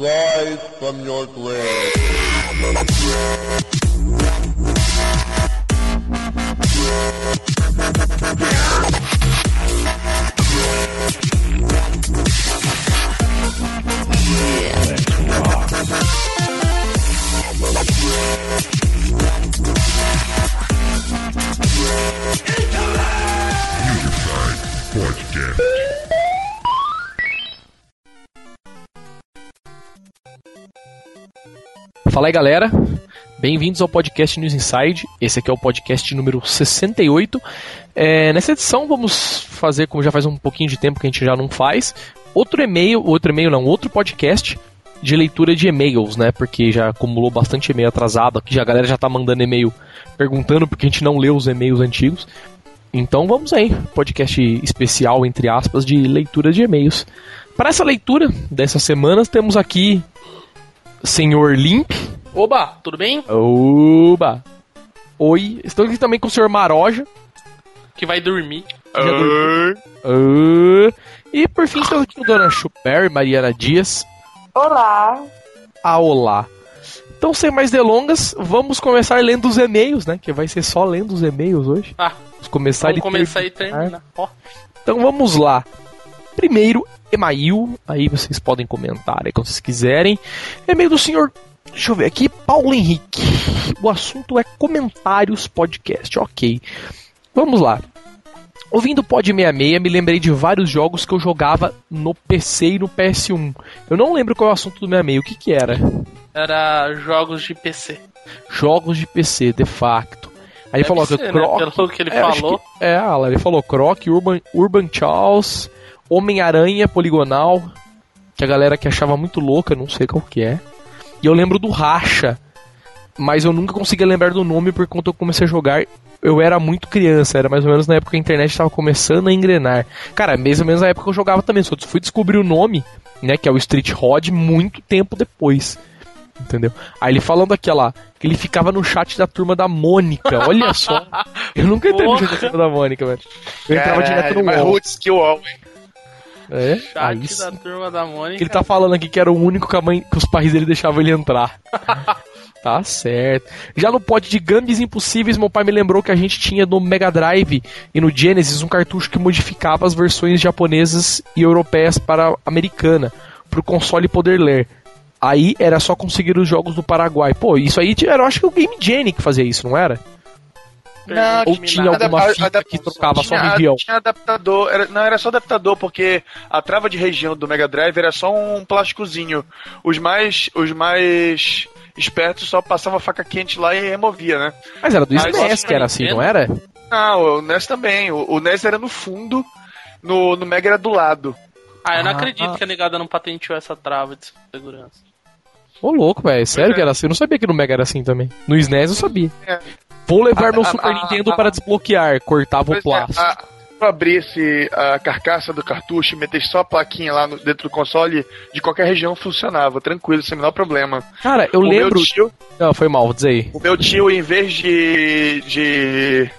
Rise from your grave. Fala aí galera, bem-vindos ao podcast News Inside. Esse aqui é o podcast número 68. É, nessa edição vamos fazer, como já faz um pouquinho de tempo que a gente já não faz, outro e-mail, outro e-mail não, outro podcast de leitura de e-mails, né? Porque já acumulou bastante e-mail atrasado aqui, já a galera já tá mandando e-mail perguntando porque a gente não leu os e-mails antigos. Então vamos aí, podcast especial entre aspas de leitura de e-mails. Para essa leitura dessas semanas temos aqui Senhor Limp. Oba, tudo bem? Oba! Oi, estou aqui também com o Senhor Maroja. Que vai dormir. dormiu. Ah, e por fim estou aqui com a Dona Chuper, Mariana Dias. Olá. Ah, olá. Então, sem mais delongas, vamos começar lendo os e-mails, né? Que vai ser só lendo os e-mails hoje. Ah, Vamos começar vamos e começar e terminar. terminar. Ó, Então vamos lá. Primeiro, e-mail. Aí vocês podem comentar aí quando vocês quiserem. E-mail do senhor. Deixa eu ver aqui. Paulo Henrique. O assunto é comentários podcast. Ok. Vamos lá. Ouvindo o Pod 66, me lembrei de vários jogos que eu jogava no PC e no PS1. Eu não lembro qual é o assunto do 66. O que que era? era jogos de PC. Jogos de PC, de facto. Aí Deve falou que ser, o Croc. né? Pelo que ele É, falou. que- é, ele falou Croc, Urban, Urban Charles, Homem-Aranha Poligonal, que a galera que achava muito louca, não sei qual que é. E eu lembro do Racha, mas eu nunca conseguia lembrar do nome porque quando eu comecei a jogar, eu era muito criança, era mais ou menos na época que a internet estava começando a engrenar. Cara, mais ou menos na época que eu jogava também, só fui descobrir o nome, né, que é o Street Rod, muito tempo depois. Entendeu? Aí ele falando aqui, ó lá, que ele ficava no chat da turma da Mônica. Olha só. Eu nunca entrei no chat da turma da Mônica, velho. Eu entrava direto no mas UOL. Roots que UOL, hein? É? Chat Aí da sim. turma da Mônica. Ele tá falando aqui que era o único que, a mãe, que os pais dele deixavam ele entrar. tá certo. Já no pod de Gambis Impossíveis, meu pai me lembrou que a gente tinha no Mega Drive e no Genesis um cartucho que modificava as versões japonesas e europeias para a americana, pro console poder ler. Aí era só conseguir os jogos do Paraguai. Pô, isso aí era, eu acho que o Game Genie que fazia isso, não era? Não, Ou que tinha nada, alguma fita adap- que trocava só tinha- região? Tinha adaptador, era, não, era só adaptador, porque a trava de região do Mega Drive era só um plásticozinho. Os mais, os mais espertos só passavam a faca quente lá e removia, né? Mas era do Mas SNES que era assim, não era? Não, o NES também. O, o NES era no fundo, no, no Mega era do lado. Ah, eu não Ah, acredito ah. que a negada não patenteou essa trava de segurança. Ô, louco, velho. Sério que era assim? Eu não sabia que no Mega era assim também. No SNES eu sabia. É. Vou levar meu A- a- Super a- Nintendo a- para desbloquear. Cortava o é, plástico. a- Se eu abrisse a carcaça do cartucho e metesse só a plaquinha lá no- dentro do console, de qualquer região funcionava, tranquilo, sem o menor problema. Cara, eu o lembro. Meu tio, Não, foi mal, vou dizer aí. o meu tio, em vez de, de.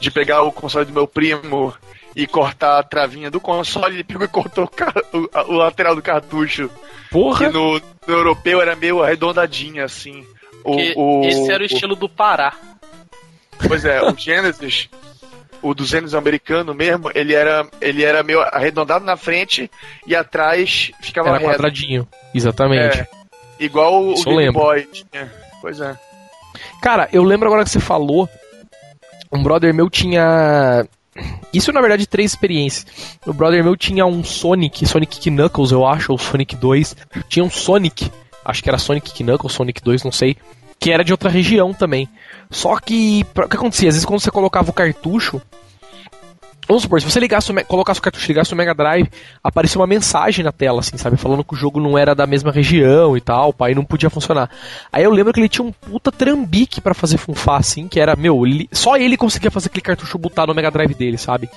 de pegar o console do meu primo e cortar a travinha do console, ele pegou e cortou o, o- a- o lateral do cartucho. Que Porra! no, no europeu era meio arredondadinho, assim. O, Porque o- esse era o o- estilo do Pará. Pois é, o Genesis, o do Genesis americano mesmo, ele era, ele era meio arredondado na frente e atrás ficava Era reto. quadradinho. Exatamente. É, igual o eu Game lembro. Boy. Pois é. Cara, eu lembro agora que você falou. Um brother meu tinha. Isso na verdade três experiências. O brother meu tinha um Sonic, Sonic Knuckles, eu acho, ou Sonic 2. Tinha um Sonic, acho que era Sonic Knuckles, Sonic 2, não sei. Que era de outra região também. Só que, o que acontecia? Às vezes quando você colocava o cartucho. Vamos supor, se você ligasse o, colocasse o cartucho ligasse o Mega Drive, aparecia uma mensagem na tela, assim, sabe? Falando que o jogo não era da mesma região e tal, pai, não podia funcionar. Aí eu lembro que ele tinha um puta trambique pra fazer funfar, assim, que era, meu, ele- só ele conseguia fazer aquele cartucho botar no Mega Drive dele, sabe?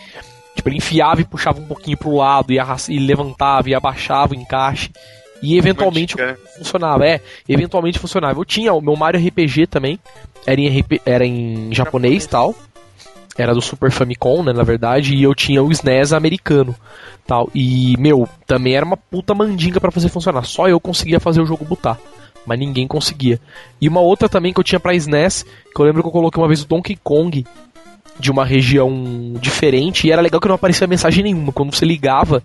Tipo, ele enfiava e puxava um pouquinho pro lado, e, arras- e levantava e abaixava o encaixe. E eventualmente Mantica, né? funcionava, é, eventualmente funcionava. Eu tinha o meu Mario RPG também, era em, RP era em japonês e tal. era do Super Famicom, né, na verdade, e eu tinha o SNES americano, tal. E, meu, também era uma puta mandinga pra fazer funcionar. Só eu conseguia fazer o jogo botar, mas ninguém conseguia. E uma outra também que eu tinha pra SNES, que eu lembro que eu coloquei uma vez o Donkey Kong de uma região diferente, e era legal que não aparecia mensagem nenhuma. Quando você ligava,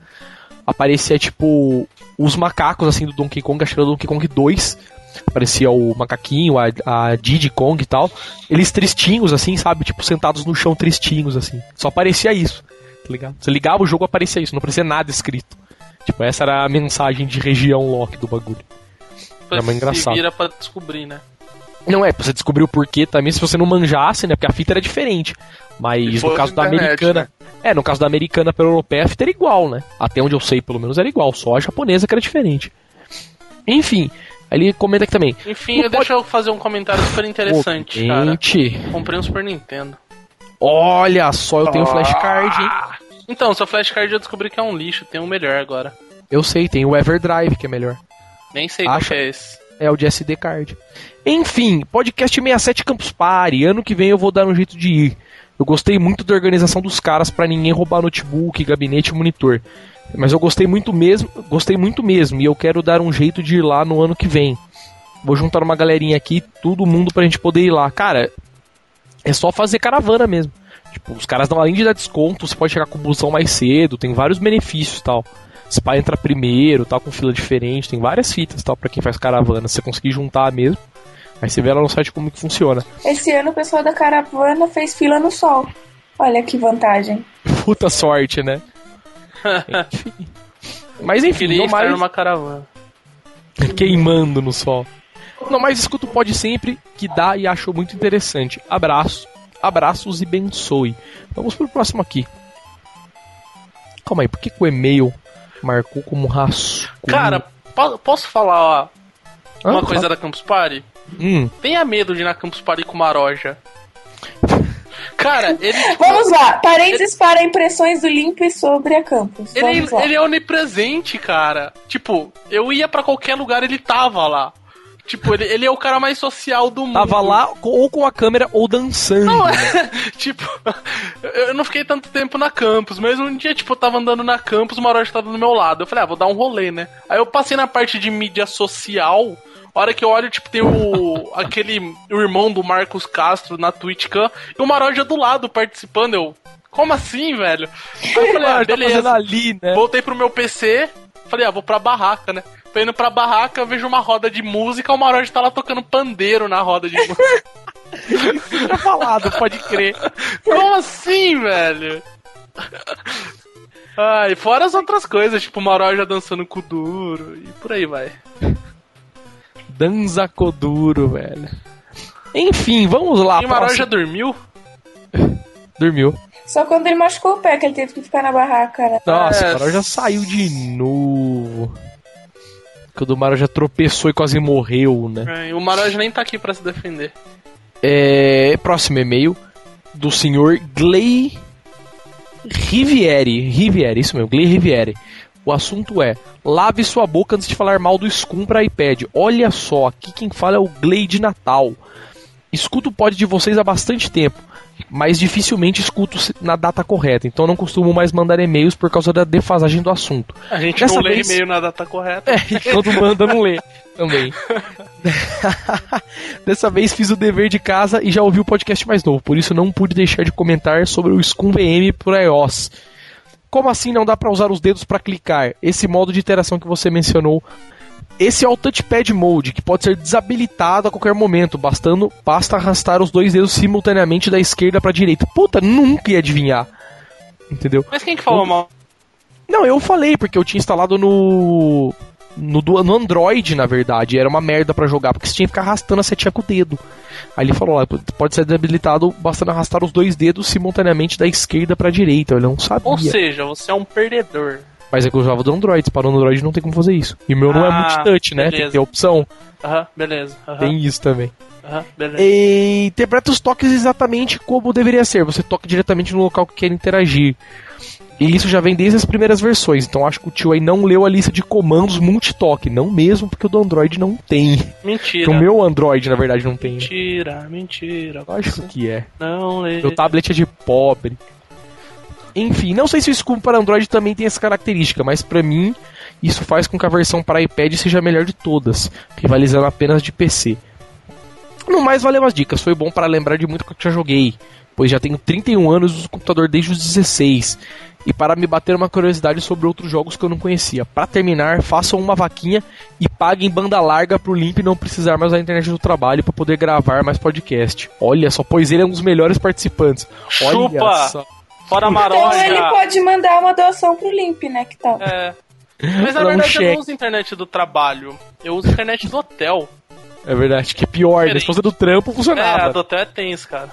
aparecia tipo os macacos assim do Donkey Kong, acho que era o Donkey Kong 2. Aparecia o macaquinho, a, a Diddy Kong e tal. Eles tristinhos, assim, sabe? Tipo, sentados no chão tristinhos, assim. Só aparecia isso, tá ligado? Você ligava o jogo, aparecia isso, não aparecia nada escrito. Tipo, essa era a mensagem de região lock do bagulho. Era mais engraçado. Vira pra descobrir, né? Não é, pra você descobrir o porquê também, se você não manjasse, né? Porque a fita era diferente. Mas no caso da internet, americana. né? É, no caso da americana pela europeia, a fita era igual, né? Até onde eu sei, pelo menos, era igual. Só a japonesa que era diferente. Enfim, ele comenta aqui também. Enfim, deixa eu fazer um comentário super interessante, Pô, cara. gente, Comprei um Super Nintendo. olha só, eu tenho flashcard, hein? Então, seu flashcard eu descobri que é um lixo, tem um melhor agora. Eu sei, tem o Everdrive, que é melhor. Nem sei qual Acha? que é esse. É o de SD card. Enfim, podcast 67 Campus Party. Ano que vem eu vou dar um jeito de ir. Eu gostei muito da organização dos caras pra ninguém roubar notebook, gabinete monitor. Mas eu gostei muito mesmo, gostei muito mesmo e eu quero dar um jeito de ir lá no ano que vem. Vou juntar uma galerinha aqui, todo mundo pra gente poder ir lá. Cara, é só fazer caravana mesmo. Tipo, os caras dão além de dar desconto, você pode chegar com o busão mais cedo, tem vários benefícios tal. Você pode entrar primeiro, tal, com fila diferente, tem várias fitas tal para quem faz caravana. Você conseguir juntar mesmo, aí você vê lá no site como que funciona. Esse ano o pessoal da caravana fez fila no sol. Olha que vantagem. Puta sorte, né? Enfim. Mas enfim, não mais numa caravana. queimando no sol. Não, mas escuto pode sempre, que dá e acho muito interessante. Abraço, abraços e bençoe. Vamos pro próximo aqui. Calma aí, por que, que o e-mail marcou como rascunho? Cara, po- posso falar ó, Ah, uma tá. coisa da Campus Party? Hum, Tenha medo de ir na Campus Party com Maroja. Cara, ele. Vamos lá, parênteses para impressões do Limp sobre a campus. Ele, ele é onipresente, cara. Tipo, eu ia pra qualquer lugar, ele tava lá. Tipo, ele, ele é o cara mais social do mundo. tava lá com- ou com a câmera ou dançando. Não, né? é, tipo, eu não fiquei tanto tempo na campus, mas um dia, tipo, eu tava andando na campus, o Maroja tava do meu lado. Eu falei, ah, vou dar um rolê, né? Aí eu passei na parte de mídia social, hora que eu olho, tipo, tem o. aquele. o irmão do Marcos Castro na TwitchCam, e o Maroja do lado participando. Eu. Como assim, velho? Aí eu falei, ah, Tá beleza. ali, né? Voltei pro meu PC, falei, ah, vou pra barraca, né? Tô indo pra barraca, vejo uma roda de música, o Maroja tá lá tocando pandeiro na roda de música. Tinha falado, pode crer. Como assim, velho? Ah, e fora as outras coisas, tipo o Maroja dançando com o duro e por aí vai. Danza Koduro, velho. Enfim, vamos lá. o Maroja próximo. dormiu? Dormiu. Só quando ele machucou o pé que ele teve que ficar na barraca, né? Nossa, É. o Maroja saiu de novo. Quando o Maroja tropeçou e quase morreu, né? É, o Maroja nem tá aqui pra se defender. É, próximo e-mail do senhor Gley Riviere. Riviere, isso mesmo, Gley Riviere. O assunto é: lave sua boca antes de falar mal do Scum para iPad. Olha só, aqui quem fala é o Gley de Natal. Escuto o pod de vocês há bastante tempo, mas dificilmente escuto na data correta, então não costumo mais mandar e-mails por causa da defasagem do assunto. A gente Dessa não lê vez- e-mail na data correta. É, e quando manda, não lê. Também. Dessa vez fiz o dever de casa e já ouvi o podcast mais novo, por isso não pude deixar de comentar sobre o Scum VM por iOS. Como assim não dá pra usar os dedos pra clicar? Esse modo de interação que você mencionou. Esse é o Touchpad Mode, que pode ser desabilitado a qualquer momento, bastando basta arrastar os dois dedos simultaneamente da esquerda pra direita. Puta, nunca ia adivinhar. Entendeu? Mas quem que falou mal? Não, eu falei, porque eu tinha instalado no. No, no Android, na verdade. Era uma merda pra jogar, porque você tinha que ficar arrastando a setinha com o dedo. Aí ele falou: ó, pode ser desabilitado bastando arrastar os dois dedos simultaneamente da esquerda pra direita. Eu não sabia. Ou seja, você é um perdedor. Mas é que eu usava do Android. Se parou no Android, não tem como fazer isso. E o meu não é Ah, multitouch, né? Tem que ter opção. Aham, beleza. Aham, Tem isso também. aham, beleza. E interpreta os toques exatamente como deveria ser. Você toca diretamente no local que quer interagir. E isso já vem desde as primeiras versões, então acho que o tio aí não leu a lista de comandos multitoque, não mesmo porque o do Android não tem. Mentira. Que o meu Android, na verdade, não tem. Mentira, mentira. Lógico que é. Não lê. Meu tablet é de pobre. Enfim, não sei se o Scooby para Android também tem essa característica, mas pra mim isso faz com que a versão para iPad seja a melhor de todas, rivalizando apenas de PC. No mais, valeu as dicas, foi bom para lembrar de muito que eu já joguei, pois já tenho 31 anos e uso computador desde os 16. E para me bater uma curiosidade sobre outros jogos que eu não conhecia. Para terminar, façam uma vaquinha e paguem banda larga pro Limp não precisar mais da internet do trabalho para poder gravar mais podcast. Olha só, pois ele é um dos melhores participantes. Olha Chupa! só. Fora a Então ele pode mandar uma doação pro Limp, né? Que tal? É. Mas na verdade eu cheque. não uso internet do trabalho. Eu uso internet do hotel. É verdade, que é pior? Se fosse do trampo, É, a funcionava. do hotel é tenso, cara.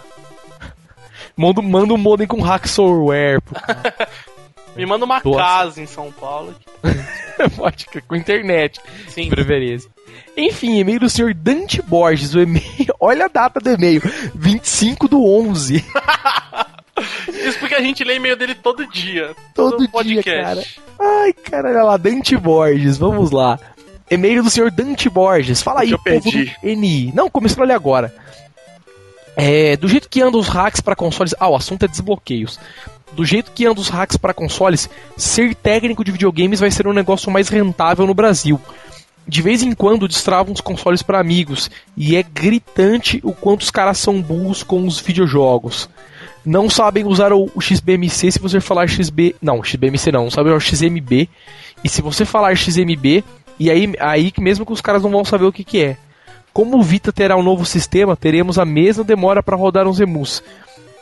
Manda, manda um modem com cara. Me manda uma Doação. casa em São Paulo. Pode crer, com internet, Sim. de preferência. Enfim, e-mail do senhor Dante Borges. O e-mail, olha a data do e-mail: 25 do 11. Isso porque a gente lê e-mail dele todo dia. Todo dia, podcast. Ai, cara, olha lá, Dante Borges, vamos lá. E-mail do senhor Dante Borges. Fala aí, Eu povo perdi. NI. Não, começou ali agora. É, do jeito que andam os hacks para consoles. Ah, o assunto é desbloqueios. Do jeito que andam os hacks para consoles, ser técnico de videogames vai ser um negócio mais rentável no Brasil. De vez em quando destravam os consoles para amigos e é gritante o quanto os caras são burros com os videojogos. Não sabem usar o, o XBMC se você falar XB. Não, XBMC não, não sabem usar o XMB. E se você falar XMB, e aí, aí mesmo que os caras não vão saber o que, que é. Como o Vita terá um novo sistema, teremos a mesma demora para rodar uns emus.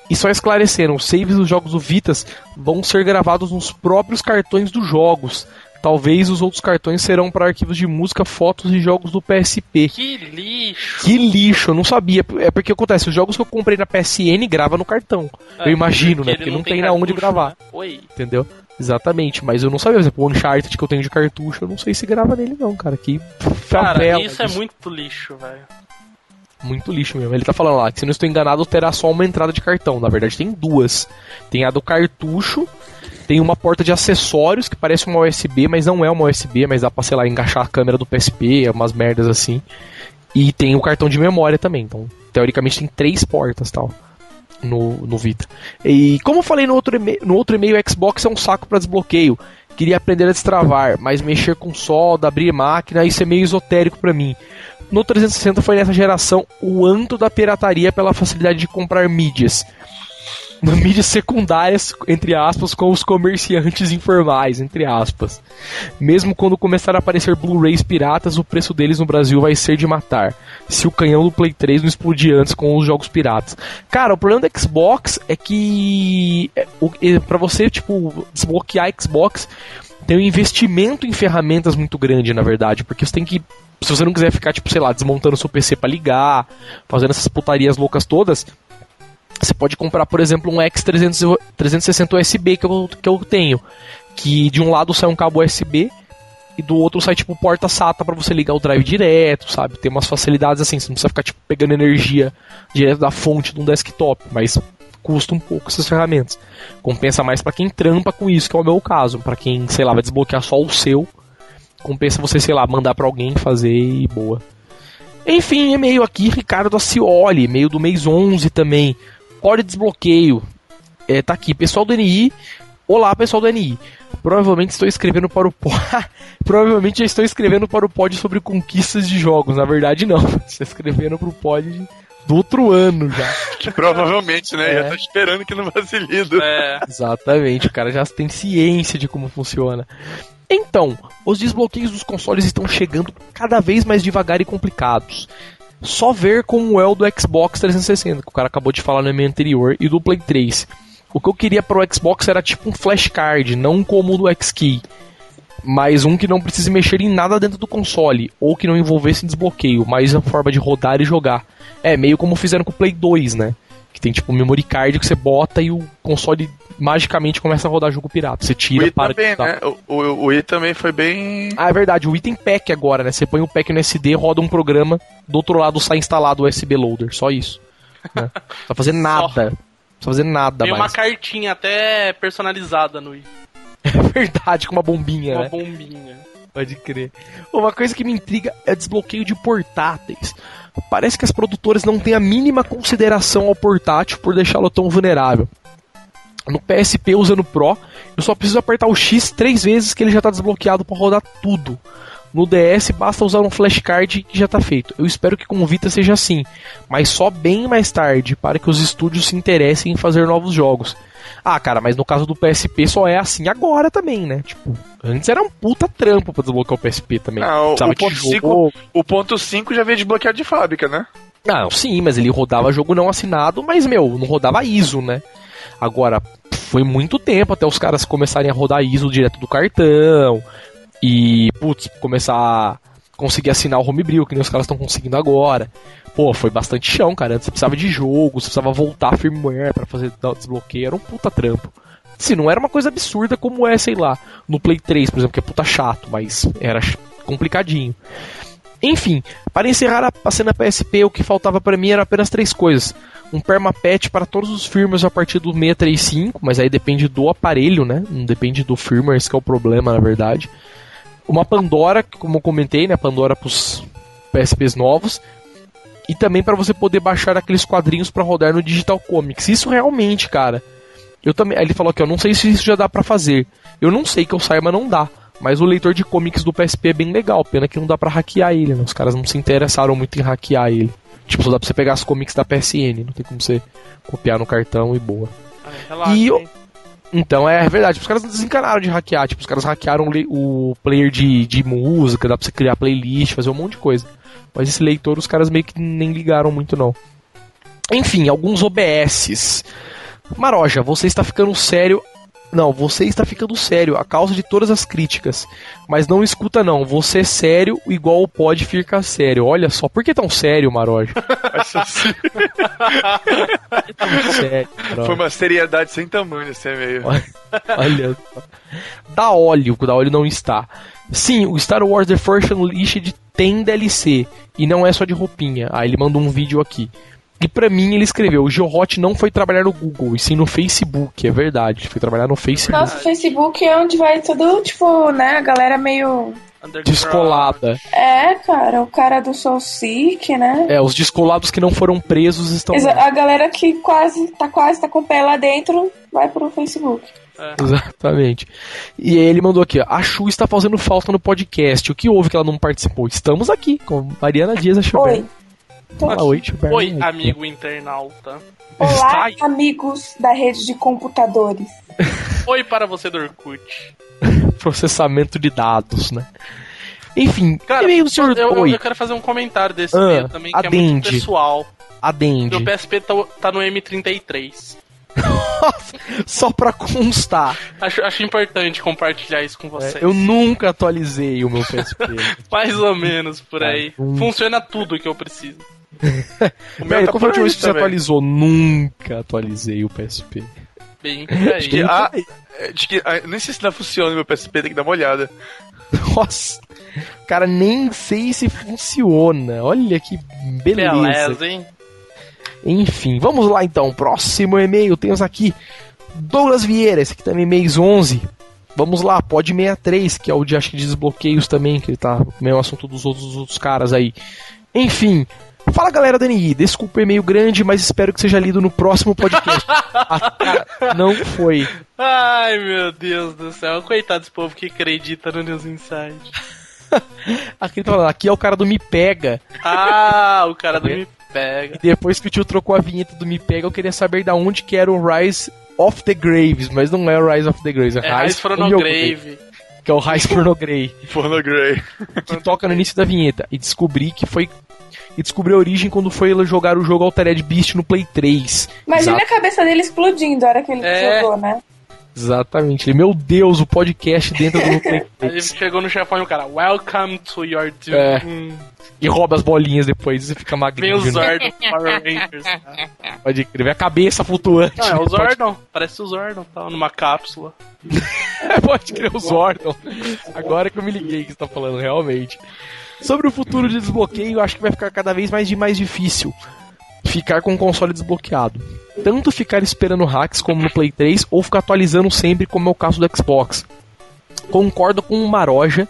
E só esclarecendo, os saves dos jogos do Vitas vão ser gravados nos próprios cartões dos jogos. Talvez os outros cartões serão para arquivos de música, fotos e jogos do PSP. Que lixo. Que lixo, eu não sabia. É porque acontece, os jogos que eu comprei na PSN grava no cartão. eu imagino, né? ele Porque não tem na onde cartucho, gravar. né? Oi. Entendeu? Exatamente, mas eu não sabia, por exemplo, o Uncharted que eu tenho de cartucho, eu não sei se grava nele não, cara. Que Cara, favela. isso é muito lixo, velho. Muito lixo mesmo. Ele tá falando lá que, se não estou enganado, terá só uma entrada de cartão. Na verdade, tem duas. Tem a do cartucho, tem uma porta de acessórios que parece uma USB, mas não é uma USB, mas dá pra, sei lá, encaixar a câmera do PSP, umas merdas assim. E tem o cartão de memória também. Então, teoricamente, tem três portas tal. No, no Vita. E como eu falei no outro, no outro e-mail, Xbox é um saco para desbloqueio. Queria aprender a destravar, mas mexer com solda, abrir máquina, isso é meio esotérico para mim. No 360 foi nessa geração o anto da pirataria pela facilidade de comprar mídias. Mídias secundárias, entre aspas, com os comerciantes informais, entre aspas. Mesmo quando começar a aparecer Blu-rays piratas, o preço deles no Brasil vai ser de matar. Se o canhão do Play 3 não explodir antes com os jogos piratas. Cara, o problema do Xbox é que é, é, pra você, tipo, desbloquear Xbox, tem um investimento em ferramentas muito grande, na verdade, porque você tem que se você não quiser ficar, tipo, sei lá, desmontando seu PC pra ligar, fazendo essas putarias loucas todas, você pode comprar, por exemplo, um X360 USB que eu, que eu tenho. Que de um lado sai um cabo USB e do outro sai tipo porta SATA pra você ligar o drive direto, sabe? Tem umas facilidades assim, você não precisa ficar tipo pegando energia direto da fonte de um desktop, mas custa um pouco essas ferramentas. Compensa mais pra quem trampa com isso, que é o meu caso, Pra quem, sei lá, vai desbloquear só o seu, compensa você, sei lá, mandar pra alguém fazer e boa. Enfim, e-mail aqui, Ricardo Acioli, e-mail do mês 11 também. Hora de desbloqueio. É, tá aqui, pessoal do NI. Olá, pessoal do NI. Provavelmente estou escrevendo para o pod. Provavelmente já estou escrevendo para o pod sobre conquistas de jogos. Na verdade, não. Estou escrevendo para o pod do outro ano já. Que provavelmente, né? É. Já tá esperando que não fosse lido. É. Exatamente, o cara já tem ciência de como funciona. Então, os desbloqueios dos consoles estão chegando cada vez mais devagar e complicados. Só ver como é o do Xbox 360, que o cara acabou de falar no e-mail anterior, e do Play 3. O que eu queria pro Xbox era tipo um flashcard, não como o do X-Key. Mas um que não precise mexer em nada dentro do console, ou que não envolvesse desbloqueio, mas a forma de rodar e jogar. É, meio como fizeram com o Play 2, né? Que tem tipo um memory card que você bota e o console magicamente começa a rodar jogo pirata. Você O tira, Wii para também, de né? O, o, o Wii também foi bem. Ah, é verdade, o item pack agora, né? Você põe o pack no SD, roda um programa, do outro lado sai instalado o USB Loader, só isso. Né? Não vai fazer nada. precisa fazer nada Tem uma mais. cartinha até personalizada no Wii. É verdade, com uma bombinha, Uma né? bombinha. Pode crer. Uma coisa que me intriga é desbloqueio de portáteis. Parece que as produtoras não têm a mínima consideração ao portátil por deixá-lo tão vulnerável. No PSP usando Pro, eu só preciso apertar o X três vezes que ele já está desbloqueado para rodar tudo. No DS basta usar um flashcard que já está feito. Eu espero que com o Vita seja assim, mas só bem mais tarde, para que os estúdios se interessem em fazer novos jogos. Ah, cara, mas no caso do PSP só é assim agora também, né? Tipo, antes era um puta trampo pra desbloquear o PSP também. Não, Precisava o ponto jogo. 5 o ponto 5 já veio desbloqueado de fábrica, né? Não, sim, mas ele rodava jogo não assinado, mas, meu, não rodava ISO, né? Agora, foi muito tempo até os caras começarem a rodar ISO direto do cartão e, putz, começar a conseguir assinar o homebrew, que nem os caras estão conseguindo agora. Pô, foi bastante chão, cara. Antes você precisava de jogo, você precisava voltar a firmware pra fazer desbloqueio, era um puta trampo. Se não era uma coisa absurda como é, sei lá, no Play 3, por exemplo, que é puta chato, mas era complicadinho. Enfim, para encerrar a, cena PSP, o que faltava para mim era apenas três coisas. Um permapatch para todos os firmwares a partir do 635, mas aí depende do aparelho, né? Não depende do firmware, esse é o problema, na verdade. Uma Pandora, como eu comentei, né? Pandora para os PSPs novos. E também para você poder baixar aqueles quadrinhos para rodar no Digital Comics. Isso realmente, cara. Eu também. Aí ele falou aqui, eu não sei se isso já dá para fazer. Eu não sei que eu saiba, não dá. Mas o leitor de comics do PSP é bem legal. Pena que não dá pra hackear ele, né? Os caras não se interessaram muito em hackear ele. Tipo, só dá pra você pegar as comics da PSN. Não tem como você copiar no cartão e boa. Ai, relaxa, E eu- hein? Então é verdade, os caras desencanaram de hackear. Tipo, os caras hackearam o player de, de música, dá pra você criar playlist, fazer um monte de coisa. Mas esse leitor os caras meio que nem ligaram muito, não. Enfim, alguns OBSs. Maroja, você está ficando sério. Não, você está ficando sério a causa de todas as críticas. Mas não escuta, não. Você é sério igual o pode ficar sério. Olha só, por que tão sério, Maroja? Sério, Maroja. Foi uma seriedade sem tamanho esse e-mail. Olha só. Da óleo, o da óleo não está. Sim, o Star Wars The First Unleashed tem DLC. E não é só de roupinha. Ah, ele mandou um vídeo aqui. E pra mim ele escreveu: o Geohot não foi trabalhar no Google, e sim no Facebook. É verdade, ele foi trabalhar no Facebook. Nossa, o Facebook é onde vai tudo, tipo, né? A galera meio. Descolada. É, cara, o cara do Soul Seek, né? É, os descolados que não foram presos estão Exa- lá. A galera que quase tá quase tá com o pé lá dentro vai pro Facebook. Exatamente. E aí ele mandou aqui: ó, a Chu está fazendo falta no podcast. O que houve que ela não participou? Estamos aqui com Mariana Dias, a Chuber. Oi. Oi. Oi, amigo internauta. Olá, aí. amigos da rede de computadores. Oi para você do Orkut. processamento de dados, né? Enfim, Cara, do senhor eu, eu- Oi, eu quero fazer um comentário desse Ah, também, que é muito adende. pessoal. adende. Meu PSP tá, tá no M33. Só pra constar, Acho, acho importante compartilhar isso com é, vocês. eu nunca atualizei o meu PSP. Mais ou menos por aí. Hum. Funciona tudo que eu preciso. O meu Velho, tá qual foi a última aí vez que você também. atualizou? Nunca atualizei o PSP. Bem aí. Que, ah, é, de que, ah, nem sei se ainda funciona o meu PSP, tem que dar uma olhada. Nossa, cara, nem sei se funciona. Olha que beleza. Beleza, hein? Enfim, vamos lá então. Próximo e-mail temos aqui Douglas Vieira, esse aqui também mês 11. Vamos lá, pode 63, que é o de acho que de desbloqueios também, que ele tá meio assunto dos outros, dos outros caras aí. Enfim, fala galera da NI, desculpa o e-mail grande, mas espero que seja lido no próximo podcast. Ah, cara, não foi. Ai, meu Deus do céu. Coitado desse povo que acredita no News Inside. Aqui, ele tá falando, aqui é o cara do Me Pega. Ah, o cara do Me Pega. E depois que o tio trocou a vinheta do Me Pega, eu queria saber da onde que era o Rise of the Graves, mas não é o Rise of the Graves, é, É Raiz from Your Grave, Fronograve. que é o Rise Pornograve. Porno Grey. que toca no início da vinheta. E descobri que foi. E descobri a origem quando foi jogar o jogo Altered Beast no Play 3. Imagina Exato- a cabeça dele explodindo a hora que ele É. jogou, né? Exatamente. Ele, Meu Deus, o podcast dentro do Play Aí ele 3. chegou no chefão e o cara, Welcome to your doom. É. E rouba as bolinhas depois e fica Vem magrinho. o de novo. Zordon Power Rangers. Pode crer. Vem a cabeça flutuante. Não, é o Pode- Zordon. Parece o Zordon, tá numa cápsula. Pode crer, o Zordon. Agora que eu me liguei que você tá falando, realmente. Sobre o futuro de desbloqueio, acho que vai ficar cada vez mais, mais difícil. ficar com o console desbloqueado. Tanto ficar esperando hacks como no Play 3 ou ficar atualizando sempre, como é o caso do Xbox. Concordo com o Maroja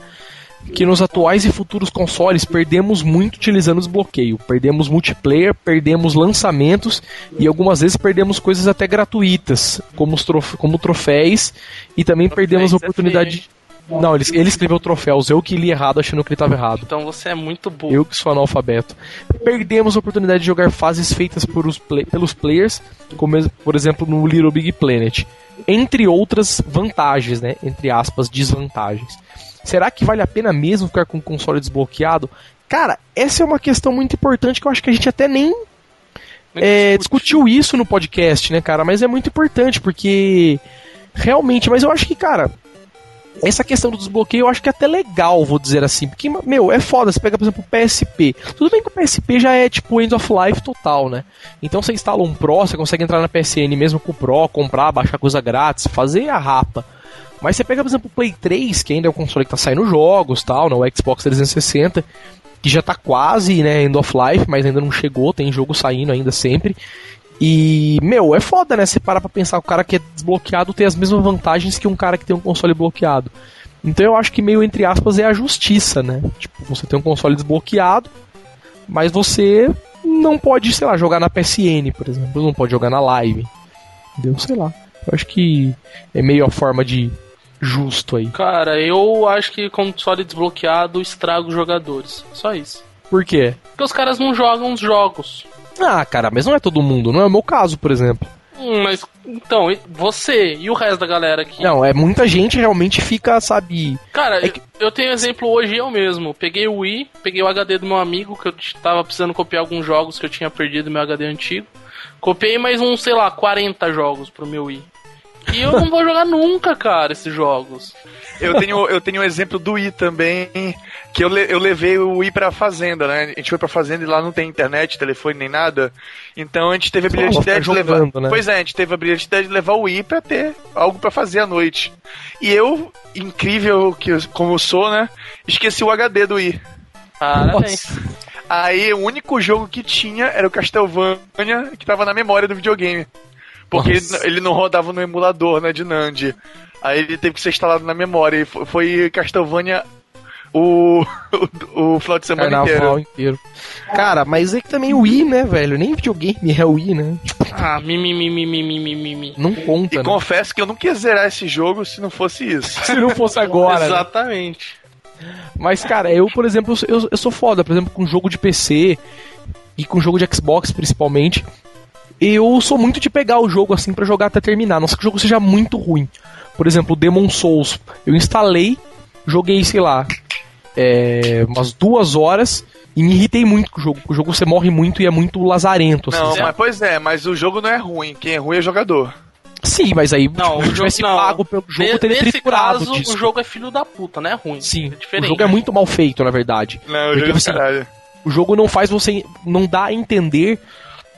que nos atuais e futuros consoles perdemos muito utilizando desbloqueio. Perdemos multiplayer, perdemos lançamentos e algumas vezes perdemos coisas até gratuitas, como, os trof como troféus, e também perdemos a é oportunidade. Não, ele, ele escreveu troféus, eu que li errado achando que ele estava errado. Então você é muito burro. Eu que sou analfabeto. Perdemos a oportunidade de jogar fases feitas por os play- pelos players, como por exemplo no Little Big Planet. Entre outras vantagens, né? Entre aspas, desvantagens. Será que vale a pena mesmo ficar com o console desbloqueado? Cara, essa é uma questão muito importante que eu acho que a gente até nem é, discutiu isso no podcast, né, cara? Mas é muito importante porque realmente, mas eu acho que, cara, essa questão do desbloqueio eu acho que é até legal, vou dizer assim. Porque, meu, é foda. Você pega, por exemplo, o PSP. Tudo bem que o PSP já é tipo end of life total, né? Então você instala um Pro, você consegue entrar na PSN mesmo com o Pro, comprar, baixar coisa grátis, fazer a rapa. Mas você pega, por exemplo, o Play 3, que ainda é o console que tá saindo jogos tal, no Xbox 360, que já tá quase, né, end of life, mas ainda não chegou, tem jogo saindo ainda sempre. E, meu, é foda, né? Você parar pra pensar, o cara que é desbloqueado tem as mesmas vantagens que um cara que tem um console bloqueado. Então eu acho que meio entre aspas é a justiça, né? Tipo, você tem um console desbloqueado, mas você não pode, sei lá, jogar na PSN, por exemplo, não pode jogar na live. Entendeu? Sei lá. Eu acho que é meio a forma de justo aí. Cara, eu acho que console desbloqueado estraga os jogadores. Só isso. Por quê? Porque os caras não jogam os jogos. Ah, cara, mas não é todo mundo, não é o meu caso, por exemplo. Hum, mas então, você e o resto da galera aqui? Não, é muita gente realmente fica, sabe. Cara, É que- eu tenho exemplo hoje eu mesmo. Peguei o Wii, peguei o HD do meu amigo, que eu tava precisando copiar alguns jogos que eu tinha perdido no meu HD antigo. Copiei mais uns, sei lá, 40 jogos pro meu Wii. E eu não vou jogar nunca, cara, esses jogos. Eu tenho, eu tenho um exemplo do Wii também, que eu, le- eu levei o Wii pra fazenda, né? A gente foi pra fazenda e lá não tem internet, telefone nem nada. Então a gente teve a brilhante ideia de levar. né? Pois é, a gente teve a brilhante ideia de levar o Wii pra ter algo pra fazer à noite. E eu, incrível que como eu sou, né? Esqueci o HD do Wii. Parabéns. Aí o único jogo que tinha era o Castlevania, que tava na memória do videogame. Porque ele, ele não rodava no emulador, né, de Nandi. Aí ele teve que ser instalado na memória. E fo- foi Castlevania o, o, o final de semana Carnaval inteiro. inteiro. Cara, mas é que também o Wii, né, velho? Nem videogame é o Wii, né? Ah, mimimi, mimimi, mimimi, não conta, E né? confesso que eu não queria zerar esse jogo se não fosse isso. Se não fosse agora, né? Exatamente. Mas, cara, eu, por exemplo, eu, eu sou foda, por exemplo, com jogo de PC e com jogo de Xbox, principalmente. Eu sou muito de pegar o jogo assim pra jogar até terminar, não ser que o jogo seja muito ruim. Por exemplo, o Demon Souls. Eu instalei, joguei, sei lá, é, umas duas horas e me irritei muito com o jogo. porque O jogo você morre muito e é muito lazarento. Assim, Não, sabe? mas pois é, mas o jogo não é ruim. Quem é ruim é jogador. Sim, mas aí Não, se o eu tivesse jogo- não. pago pelo jogo, Ne- teria Nesse triturado caso, disso. o jogo é filho da puta, não é ruim. Sim, é diferente. o jogo é muito mal feito, na verdade. Não, o Porque jogo é caralho. O jogo não faz você. não dá a entender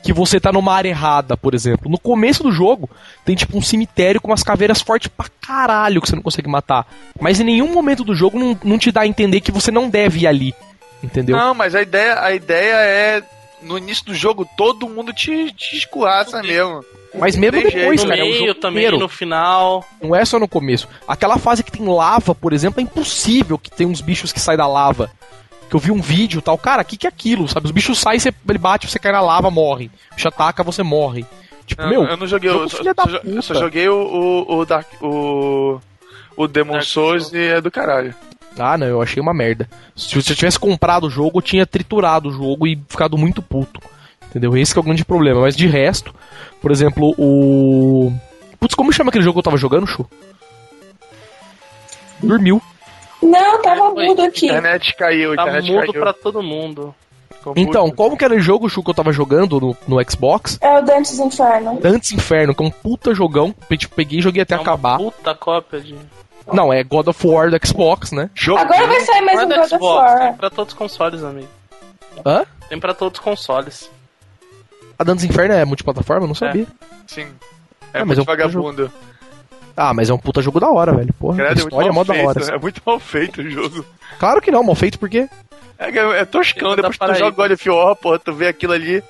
que você tá numa área errada, por exemplo. No começo do jogo, tem tipo um cemitério com umas caveiras fortes pra caralho que você não consegue matar. Mas em nenhum momento do jogo não, não te dá a entender que você não deve ir ali. Entendeu? Não, mas a ideia, a ideia é. No início do jogo, todo mundo te, te esculaça mesmo. Mas mesmo depois, No cara, é o meio jogo também, inteiro. no final. Não é só no começo. Aquela fase que tem lava, por exemplo, é impossível que tem uns bichos que saem da lava. Que eu vi um vídeo e tal. Cara, o que, que é aquilo? Sabe? Os bichos saem, você, ele bate, você cai na lava, morre. O bicho ataca, você morre. Tipo, Não, meu, eu não joguei, eu só, eu só joguei o, o, o Dark. O. O Demon Dark Souls Souls. e é do caralho. Ah, não, eu achei uma merda. Se eu tivesse comprado o jogo, eu tinha triturado o jogo e ficado muito puto. Entendeu? Esse que é o grande problema. Mas de resto, por exemplo, o. Putz, como chama aquele jogo que eu tava jogando, Chu? Dormiu. Não, tava Oi, mudo aqui. Internet caiu, Tá internet mudo caiu. pra todo mundo. Então, como que era o jogo, Chu, que eu tava jogando no, no Xbox? É o Dantes Inferno. Dantes Inferno, que é um puta jogão. Tipo, peguei e joguei até É uma acabar. puta cópia de. Não, é God of War do Xbox, né? Jogo Agora vai sair mais um é God do of Xbox, tem War. pra todos os consoles, amigo. Hã? Tem pra todos os consoles. A Dantes Inferno é multiplataforma? Eu não sabia. Sim. É Ah, mas muito é um puta vagabundo. Ah, mas é um puta jogo da hora, velho. Porra, a Credo, é muito história é mó mal da feito. hora. É muito mal feito o jogo. Claro que não, mal feito por quê? É, é toscão, Filho depois que tu joga. God of War, pô, tu vê aquilo ali,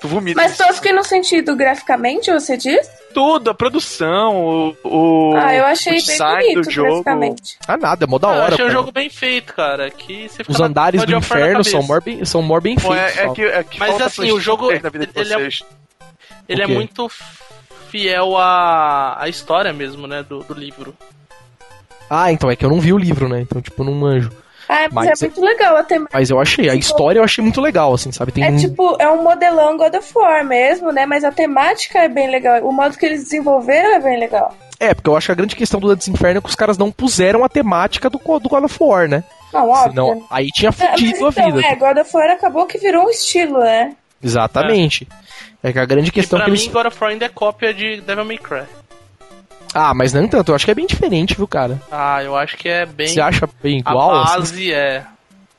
tu vomita. Mas tosco no sentido graficamente, você diz? tudo, a produção, o, o, ah, eu achei o bem bonito do jogo. graficamente. Ah, nada, é mó da Ah, eu hora. achei um jogo bem feito, cara. Que você Os andares do inferno são mó bem, são mó bem Pô, feitos. é, é que, é que Mas assim, o jogo, 3 na vida de ele é-. Ele é muito fiel à, à história mesmo, né? Do, do livro. Ah, então é que eu não vi o livro, né? Então, tipo, eu não manjo. Ah, mas, Mas é muito legal a temática. Mas eu achei, a história eu achei muito legal, assim, sabe? Tem É um- tipo, é um modelão God of War mesmo, né? Mas a temática é bem legal. O modo que eles desenvolveram é bem legal. É, porque eu acho que a grande questão do Dantes Inferno é que os caras não puseram a temática do, do God of War, né? Não, óbvio. Senão, aí tinha É, fudido a então, vida. É, God of War acabou que virou um estilo, né? Exatamente. É. que a grande E questão é pra que mim, eles... God of War ainda é cópia de Devil May Cry. Ah, mas não tanto, eu acho que é bem diferente, viu, cara? Ah, eu acho que é bem. Você acha bem a igual? assim? base é.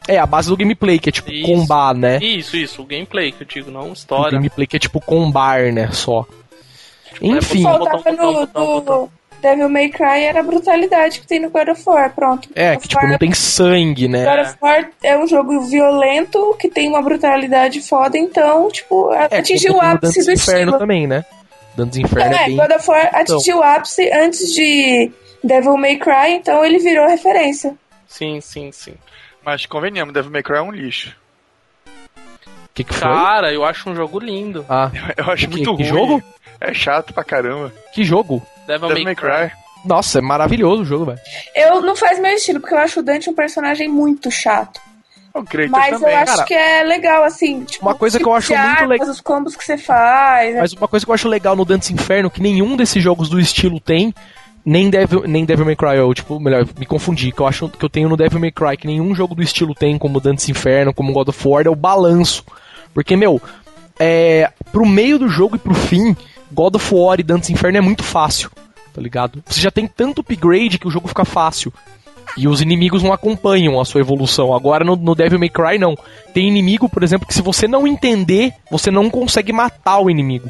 É, a base do gameplay, que é tipo Isso. combar, né? Isso, isso, o gameplay que eu digo, não O história. gameplay que é tipo combar, né? Só. Enfim, Botão, Faltava botão, no botão, do botão. Devil May Cry era a brutalidade que tem no God of War, pronto. é, que tipo, War- não tem sangue, né? God of War é um jogo violento que tem uma brutalidade foda, então, tipo, É, atingiu o ápice Dantes do Inferno estilo. também, né? Dantes Inferno é é, bem... God of War atingiu o ápice antes de Devil May Cry, então ele virou referência. Sim, sim, sim. Mas convenhamos, Devil May Cry é um lixo. O que que foi? Cara, eu acho um jogo lindo. Ah, Eu acho Que- muito que ruim. jogo? É chato pra caramba. que jogo? Devil, Devil May Cry. Nossa, é maravilhoso o jogo, velho. Eu não faz meu estilo, porque eu acho o Dante um personagem muito chato. O Kratos Mas eu também. acho cara. que é legal, assim, tipo, Uma coisa os que eu acho muito legal- Os combos que você faz. né? Mas uma coisa que eu acho legal no Dantes Inferno, que nenhum desses jogos do estilo tem, nem Devil, nem Devil May Cry, eu, tipo, melhor, me confundi, que eu acho que eu tenho no Devil May Cry, que nenhum jogo do estilo tem, como Dantes Inferno, como God of War, é o balanço. Porque, meu, é, pro meio do jogo e pro fim, God of War e Dantes Inferno é muito fácil, tá ligado? Você já tem tanto upgrade que o jogo fica fácil. E os inimigos não acompanham a sua evolução. Agora no, no Devil May Cry, não. Tem inimigo, por exemplo, que se você não entender, você não consegue matar o inimigo.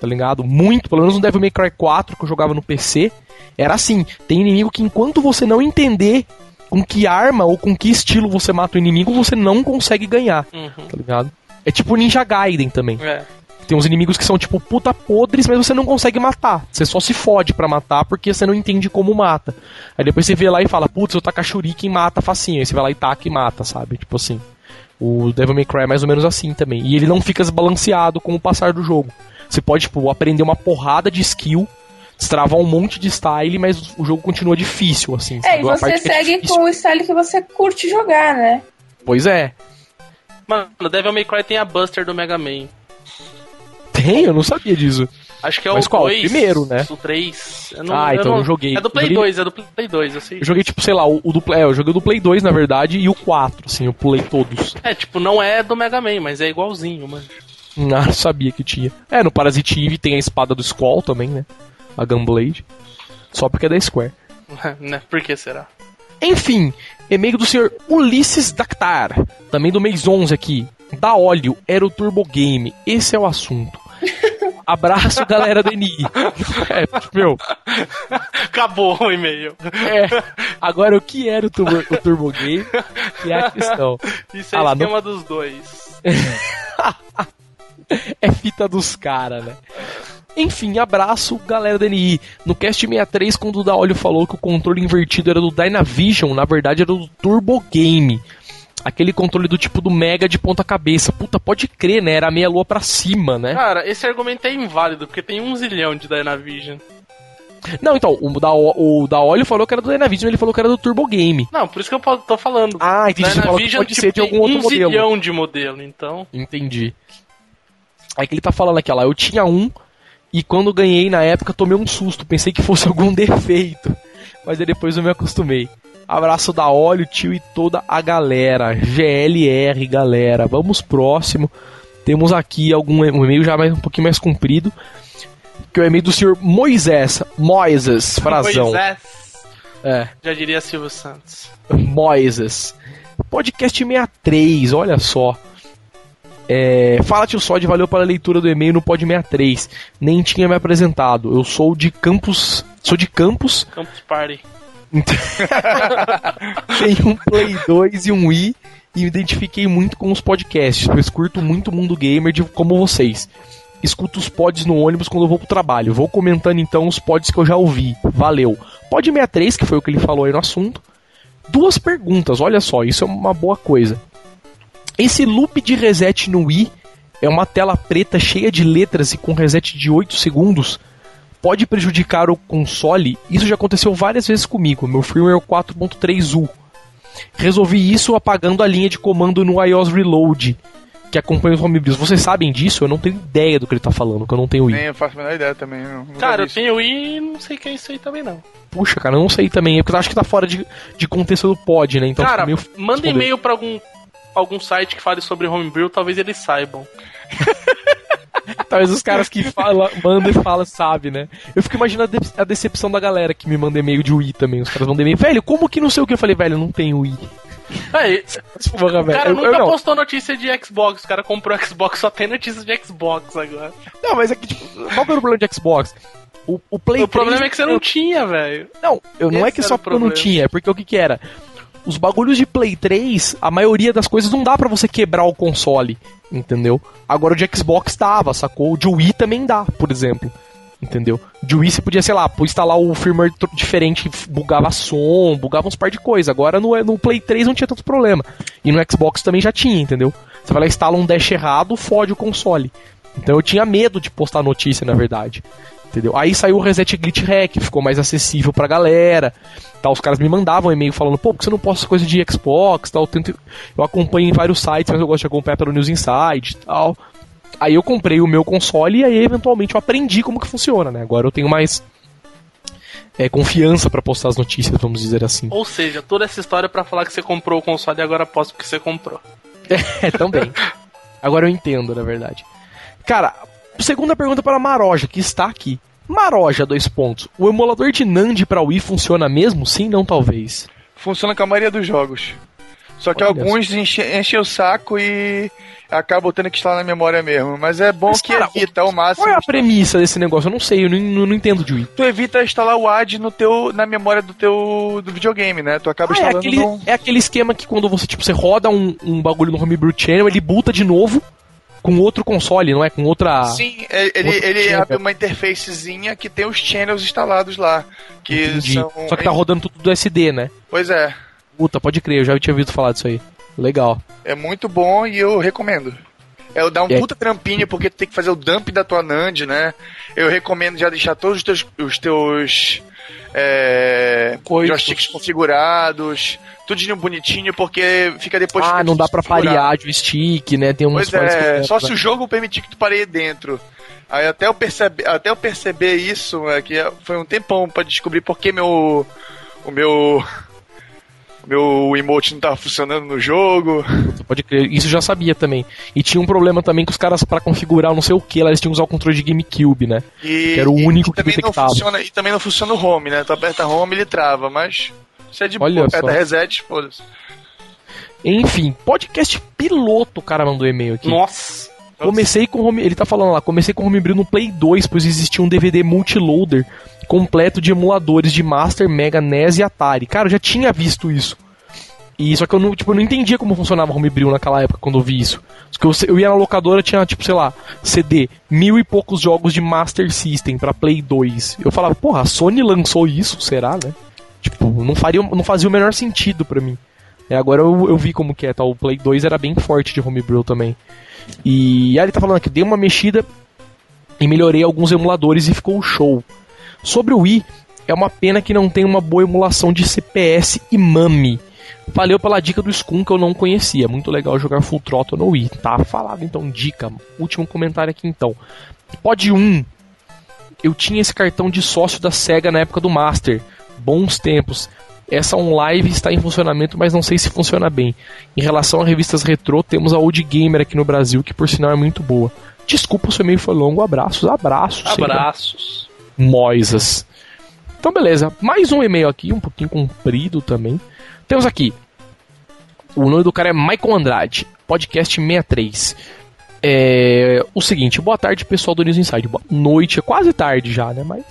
Tá ligado? Muito, pelo menos no Devil May Cry 4, que eu jogava no PC, era assim. Tem inimigo que enquanto você não entender com que arma ou com que estilo você mata o inimigo, você não consegue ganhar. Uhum. Tá ligado? É tipo Ninja Gaiden também. É. Tem uns inimigos que são tipo puta podres, mas você não consegue matar. Você só se fode pra matar porque você não entende como mata. Aí depois você vê lá e fala, putz, eu tacar shuriken e mata facinho. Aí você vai lá e taca e mata, sabe? Tipo assim. O Devil May Cry é mais ou menos assim também. E ele não fica desbalanceado com o passar do jogo. Você pode, tipo, aprender uma porrada de skill, destravar um monte de style, mas o jogo continua difícil, assim. É, e você é segue difícil. com o style que você curte jogar, né? Pois é. Mano, Devil May Cry tem a Buster do Mega Man. Tem, eu não sabia disso. Acho que é Mas o qual? O 2. primeiro, né? O 3. Eu Ah, então eu não joguei. É do Play Joguei- 2, é do Play 2, eu sei. Eu joguei, tipo, sei lá, o, o do Play. É, eu joguei o do Play 2, na verdade, e o 4, assim, eu pulei todos. É, tipo, não é do Mega Man, mas é igualzinho, mano. Ah, não sabia que tinha. É, no Parasite Eve tem a espada do Squall também, né? A Gunblade. Só porque é da Square. né? Por que será? Enfim, e-mail do senhor Ulisses Dactar, também do mês 11 aqui. Da óleo, era o Turbo Game. Esse é o assunto. Abraço, galera do NI. É, meu, Acabou o e-mail. é. Agora, o que era o Turbo, o Turbo Game? Que é a questão. Isso é Ah lá, no- esquema dos dois. É fita dos caras, né? Enfim, abraço, galera da NI. No Cast 63, quando o Daolio falou que o controle invertido era do Dynavision, na verdade era do Turbo Game. Aquele controle do tipo do Mega de ponta cabeça. Puta, pode crer, né? Era meia lua pra cima, né? Cara, esse argumento é inválido, porque tem um zilhão de Dynavision. Não, então, o da, o Daolio falou que era do Dynavision, ele falou que era do Turbo Game. Não, por isso que eu tô falando. Ah, entendi. Dynavision, pode tipo, ser de algum outro um modelo. zilhão de modelo, então... Entendi. Aí que ele tá falando aqui, ó lá, eu tinha um e quando ganhei na época tomei um susto, pensei que fosse algum defeito, mas aí depois eu me acostumei. Abraço da óleo, tio e toda a galera. GLR, galera. Vamos próximo. Temos aqui algum um e-mail já mais, um pouquinho mais comprido, que é o e-mail do senhor Moisés, Moises, frazão. Moisés, É. já diria Silvio Santos. Moises. Podcast 63, olha só. É, fala tio Sod, valeu pela leitura do e-mail no Pod 63. Nem tinha me apresentado. Eu sou de Campos. Sou de Campos. Campus Party. Tenho um Play 2 e um Wii. e me identifiquei muito com os podcasts, pois curto muito mundo gamer de, como vocês. Escuto os pods no ônibus quando eu vou pro trabalho. Vou comentando então os pods que eu já ouvi. Valeu. Pod 63, que foi o que ele falou aí no assunto. Duas perguntas, olha só, isso é uma boa coisa. Esse loop de reset no Wii é uma tela preta cheia de letras e com reset de 8 segundos. Pode prejudicar o console? Isso já aconteceu várias vezes comigo. Meu firmware é o 4.3U. Resolvi isso apagando a linha de comando no iOS Reload, que acompanha os homebrews. Vocês sabem disso? Eu não tenho ideia do que ele tá falando, que eu não tenho Wii. Nem eu faço a menor ideia também. Cara, eu isso. tenho I e não sei o que é isso aí também não. Puxa, cara, eu não sei também. É porque eu acho que tá fora de, de contexto do pod, né? Então Cara, meio manda responder. e-mail pra algum, algum site que fale sobre homebrew, talvez eles saibam. Talvez os caras que fala, mandam e falam, sabe, né? Eu fico imaginando a, de- a decepção da galera que me manda e-mail de Wii também. Os caras mandam e-mail, velho, como que não sei o que? Eu falei, velho, não tenho Wii. Aí, Porra, o cara eu, nunca eu não. postou notícia de Xbox, o cara comprou Xbox, só tem notícia de Xbox agora. não, mas é que, tipo, qual que era o problema de Xbox? O, o Play O problema é que você não tinha, velho. Não, eu, não é Esse que era só eu não tinha, é porque o que que era? Os bagulhos de Play 3, a maioria das coisas não dá pra você quebrar o console, entendeu? Agora o de Xbox dava, sacou? O de Wii também dá, por exemplo. Entendeu? De Wii você podia, sei lá, instalar o firmware diferente, bugava som, bugava uns par de coisas. Agora no, no Play 3 não tinha tanto problema. E no Xbox também já tinha, entendeu? Você vai lá, instala um dash errado, fode o console. Então eu tinha medo de postar notícia, na verdade. Entendeu? Aí saiu o Reset Glitch Hack, ficou mais acessível pra galera. Tal, os caras me mandavam e-mail falando, pô, por que você não posta coisa de Xbox? Tal, eu, tento, eu acompanho em vários sites, mas eu gosto de acompanhar pelo News Inside e tal. Aí eu comprei o meu console e aí eventualmente eu aprendi como que funciona, né? Agora eu tenho mais é, confiança pra postar as notícias, vamos dizer assim. Ou seja, toda essa história pra falar que você comprou o console e agora posso porque você comprou. É, também. Agora eu entendo, na verdade. Cara, segunda pergunta para a Maroja, que está aqui. Maroja, dois pontos. O emulador de Nandi pra Wii funciona mesmo? Sim, não, talvez. Funciona com a maioria dos jogos. Só que Olha alguns enche- enchem o saco e acabam tendo que instalar na memória mesmo. Mas é bom Mas, que cara, evita ao máximo. Qual é a premissa desse negócio? Eu não sei, eu não, eu não entendo de Wii. Tu evita instalar o AD no teu, na memória do teu do videogame, né? Tu acaba Ah, é, instalando aquele, no... é aquele esquema que quando você, tipo, você roda um, um bagulho no Homebrew Channel, ele buta de novo com outro console, não é? Com outra... Sim, é- ele, ele channel. abre uma interfacezinha que tem os channels instalados lá. Que Entendi. são. Só que tá rodando tudo do SD, né? Pois é. Puta, pode crer, eu já tinha ouvido falar disso aí. Legal. É muito bom e eu recomendo. É dar um aí- puta trampinho porque tu tem que fazer o dump da tua NAND, né? Eu recomendo já deixar todos os teus, os teus é, joysticks configurados, tudinho bonitinho, porque fica depois. ah, não dá pra parear joystick, né? Tem uns Pois é, só se o jogo permitir que tu pareie dentro. Aí até eu perceber, até eu perceber isso, é, que foi um tempão pra descobrir por que meu o meu meu emote não tava funcionando no jogo. Pode crer, isso eu já sabia também. E tinha um problema também que os caras, pra configurar não sei o que, lá eles tinham que usar o controle de GameCube, né? E, Que era o único e que também não detectava. funciona E também não funciona o home, né? Tu aperta home ele trava, mas isso é de Olha boa, aperta só. reset, foda-se. Enfim, podcast piloto, o cara mandou e-mail aqui. Nossa. Comecei com home, ele tá falando lá, comecei com Homebrew no Play 2, pois existia um DVD multiloader completo de emuladores de Master, Mega, NES e Atari. Cara, eu já tinha visto isso. E só que eu não, tipo, eu não entendia como funcionava Homebrew naquela época quando eu vi isso. Eu, eu ia na locadora, tinha, tipo, sei lá, CD, mil e poucos jogos de Master System pra Play 2. Eu falava, porra, a Sony lançou isso, será, né? Tipo, não, faria, não fazia o menor sentido pra mim. É, agora eu, eu vi como que é, tá? O Play 2 era bem forte de Homebrew também. E aí ele tá falando aqui, dei uma mexida e melhorei alguns emuladores e ficou show. Sobre o Wii, é uma pena que não tem uma boa emulação de CPS e MAME. Valeu pela dica do Scum que eu não conhecia. Muito legal jogar Full Throttle no Wii. Tá falado então, dica. Último comentário aqui então. Pod 1. Eu tinha esse cartão de sócio da SEGA na época do Master. Bons tempos. Essa OnLive está em funcionamento, mas não sei se funciona bem. Em relação a revistas retrô, temos a Old Gamer aqui no Brasil, que por sinal é muito boa. Desculpa, o seu e-mail foi longo. Abraços, abraços. sempre. Abraços. Moisas. Então, beleza. Mais um e-mail aqui, um pouquinho comprido também. Temos aqui. O nome do cara é Michael Andrade, podcast 63. É, o seguinte, boa tarde pessoal do News Inside. Boa noite, é quase tarde já, né? Mas.